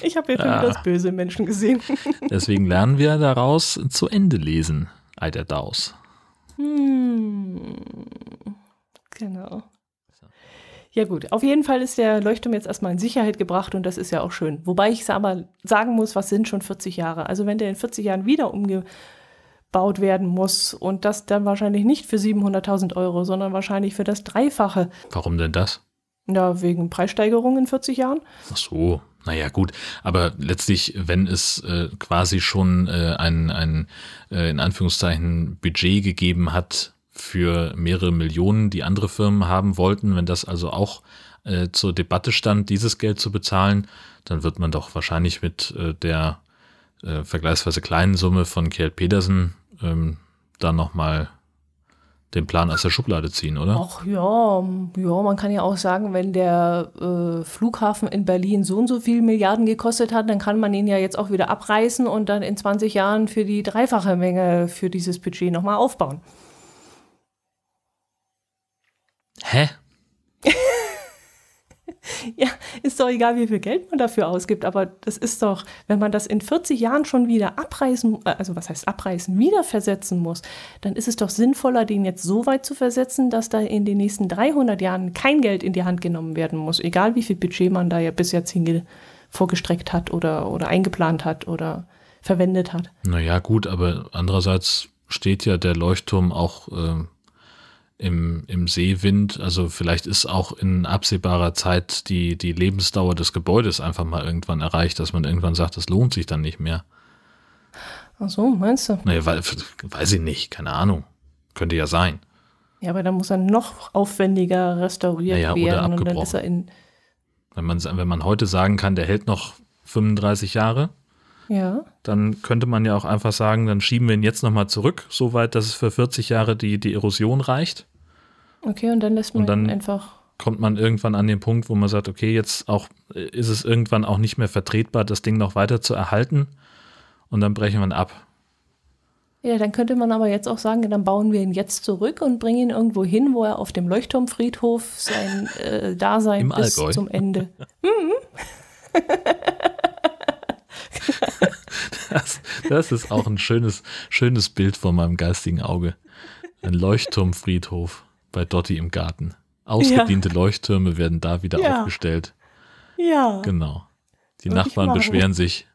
Speaker 1: Ich habe ja schon ja. das böse Menschen gesehen. (laughs)
Speaker 2: Deswegen lernen wir daraus zu Ende lesen, der Daus. Hm.
Speaker 1: Genau. Ja gut, auf jeden Fall ist der Leuchtturm jetzt erstmal in Sicherheit gebracht und das ist ja auch schön. Wobei ich aber sagen muss, was sind schon 40 Jahre? Also wenn der in 40 Jahren wieder umgebaut werden muss und das dann wahrscheinlich nicht für 700.000 Euro, sondern wahrscheinlich für das Dreifache.
Speaker 2: Warum denn das?
Speaker 1: Ja, wegen Preissteigerung in 40 Jahren.
Speaker 2: Ach so, naja gut, aber letztlich, wenn es äh, quasi schon äh, ein, ein äh, in Anführungszeichen Budget gegeben hat für mehrere Millionen, die andere Firmen haben wollten, wenn das also auch äh, zur Debatte stand, dieses Geld zu bezahlen, dann wird man doch wahrscheinlich mit äh, der äh, vergleichsweise kleinen Summe von Kjeld Petersen ähm, dann nochmal den Plan aus der Schublade ziehen, oder?
Speaker 1: Ach ja, ja, man kann ja auch sagen, wenn der äh, Flughafen in Berlin so und so viel Milliarden gekostet hat, dann kann man ihn ja jetzt auch wieder abreißen und dann in 20 Jahren für die dreifache Menge für dieses Budget nochmal aufbauen.
Speaker 2: Hä? (laughs)
Speaker 1: ja, ist doch egal, wie viel Geld man dafür ausgibt, aber das ist doch, wenn man das in 40 Jahren schon wieder abreißen, äh, also was heißt abreißen, wieder versetzen muss, dann ist es doch sinnvoller, den jetzt so weit zu versetzen, dass da in den nächsten 300 Jahren kein Geld in die Hand genommen werden muss, egal wie viel Budget man da ja bis jetzt hinge vorgestreckt hat oder, oder eingeplant hat oder verwendet hat.
Speaker 2: Naja, gut, aber andererseits steht ja der Leuchtturm auch äh, im, im Seewind. Also vielleicht ist auch in absehbarer Zeit die, die Lebensdauer des Gebäudes einfach mal irgendwann erreicht, dass man irgendwann sagt, das lohnt sich dann nicht mehr.
Speaker 1: Ach so, meinst du?
Speaker 2: Naja, weiß ich nicht, keine Ahnung. Könnte ja sein.
Speaker 1: Ja, aber dann muss er noch aufwendiger restauriert naja, werden. Oder abgebrochen. Und dann ist er in
Speaker 2: wenn, man, wenn man heute sagen kann, der hält noch 35 Jahre,
Speaker 1: ja.
Speaker 2: Dann könnte man ja auch einfach sagen, dann schieben wir ihn jetzt nochmal zurück, so weit, dass es für 40 Jahre die, die Erosion reicht.
Speaker 1: Okay, und dann lässt man
Speaker 2: und dann
Speaker 1: einfach.
Speaker 2: Kommt man irgendwann an den Punkt, wo man sagt, okay, jetzt auch ist es irgendwann auch nicht mehr vertretbar, das Ding noch weiter zu erhalten. Und dann brechen wir ihn ab.
Speaker 1: Ja, dann könnte man aber jetzt auch sagen, dann bauen wir ihn jetzt zurück und bringen ihn irgendwo hin, wo er auf dem Leuchtturmfriedhof sein äh, Dasein Im bis Allgäu. zum Ende. (laughs) mhm.
Speaker 2: Das, das, ist auch ein schönes, schönes Bild vor meinem geistigen Auge. Ein Leuchtturmfriedhof bei Dotti im Garten. Ausgediente ja. Leuchttürme werden da wieder ja. aufgestellt.
Speaker 1: Ja.
Speaker 2: Genau. Die und Nachbarn beschweren sich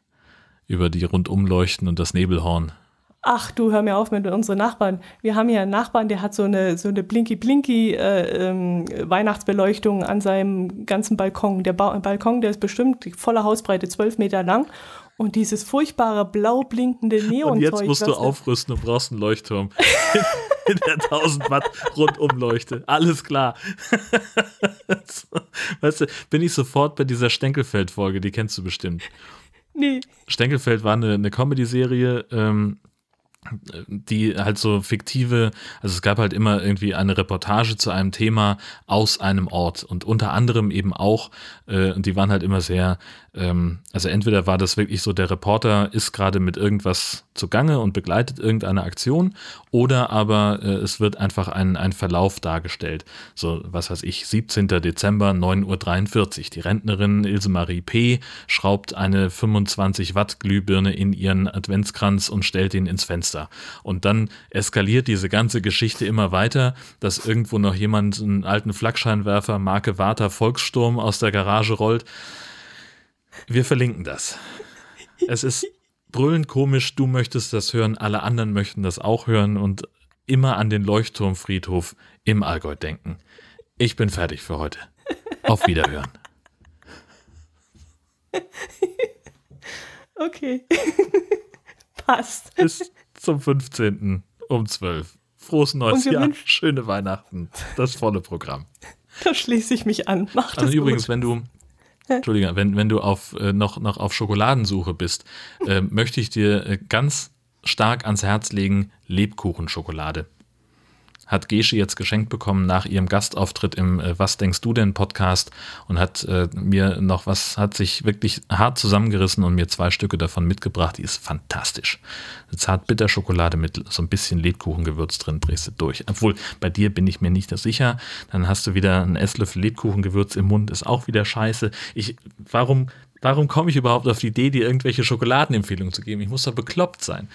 Speaker 2: über die Rundumleuchten und das Nebelhorn.
Speaker 1: Ach, du hör mir auf mit unseren Nachbarn. Wir haben ja einen Nachbarn, der hat so eine, so eine Blinky-Blinky äh, ähm, Weihnachtsbeleuchtung an seinem ganzen Balkon. Der ba Balkon, der ist bestimmt voller Hausbreite, zwölf Meter lang. Und dieses furchtbare blau blinkende Neon. Und
Speaker 2: jetzt musst du aufrüsten und brauchst einen Leuchtturm. (laughs) in der 1000 Watt Rundumleuchte. Alles klar. (laughs) weißt du, bin ich sofort bei dieser Stenkelfeld-Folge, die kennst du bestimmt.
Speaker 1: Nee.
Speaker 2: Stenkelfeld war eine, eine Comedy-Serie, ähm, die halt so fiktive, also es gab halt immer irgendwie eine Reportage zu einem Thema aus einem Ort und unter anderem eben auch, äh, und die waren halt immer sehr, ähm, also entweder war das wirklich so, der Reporter ist gerade mit irgendwas zugange und begleitet irgendeine Aktion oder aber äh, es wird einfach ein, ein Verlauf dargestellt. So, was weiß ich, 17. Dezember, 9.43 Uhr. Die Rentnerin Ilse Marie P. schraubt eine 25 Watt Glühbirne in ihren Adventskranz und stellt ihn ins Fenster. Und dann eskaliert diese ganze Geschichte immer weiter, dass irgendwo noch jemand einen alten Flakscheinwerfer Marke Warta Volkssturm aus der Garage rollt. Wir verlinken das. Es ist brüllend komisch, du möchtest das hören, alle anderen möchten das auch hören und immer an den Leuchtturmfriedhof im Allgäu denken. Ich bin fertig für heute. Auf Wiederhören. (laughs)
Speaker 1: Okay. (laughs) Passt.
Speaker 2: Bis zum 15. um 12. Frohes neues Jahr, schöne Weihnachten, das volle Programm.
Speaker 1: Da schließe ich mich an. Mach das
Speaker 2: also übrigens, gut. wenn du Entschuldigung, wenn, wenn du auf, äh, noch, noch auf Schokoladensuche bist, äh, möchte ich dir äh, ganz stark ans Herz legen, Lebkuchenschokolade hat Gesche jetzt geschenkt bekommen nach ihrem Gastauftritt im äh, Was denkst du denn Podcast und hat äh, mir noch was, hat sich wirklich hart zusammengerissen und mir zwei Stücke davon mitgebracht. Die ist fantastisch. Eine Zart-Bitter-Schokolade mit so ein bisschen Lebkuchengewürz drin, drehst du durch. Obwohl, bei dir bin ich mir nicht sicher. Dann hast du wieder einen Esslöffel Lebkuchengewürz im Mund, ist auch wieder scheiße. Ich, warum, warum komme ich überhaupt auf die Idee, dir irgendwelche Schokoladenempfehlungen zu geben? Ich muss doch bekloppt sein.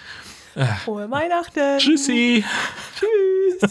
Speaker 1: Frohe Weihnachten.
Speaker 2: Tschüssi.
Speaker 1: Tschüss.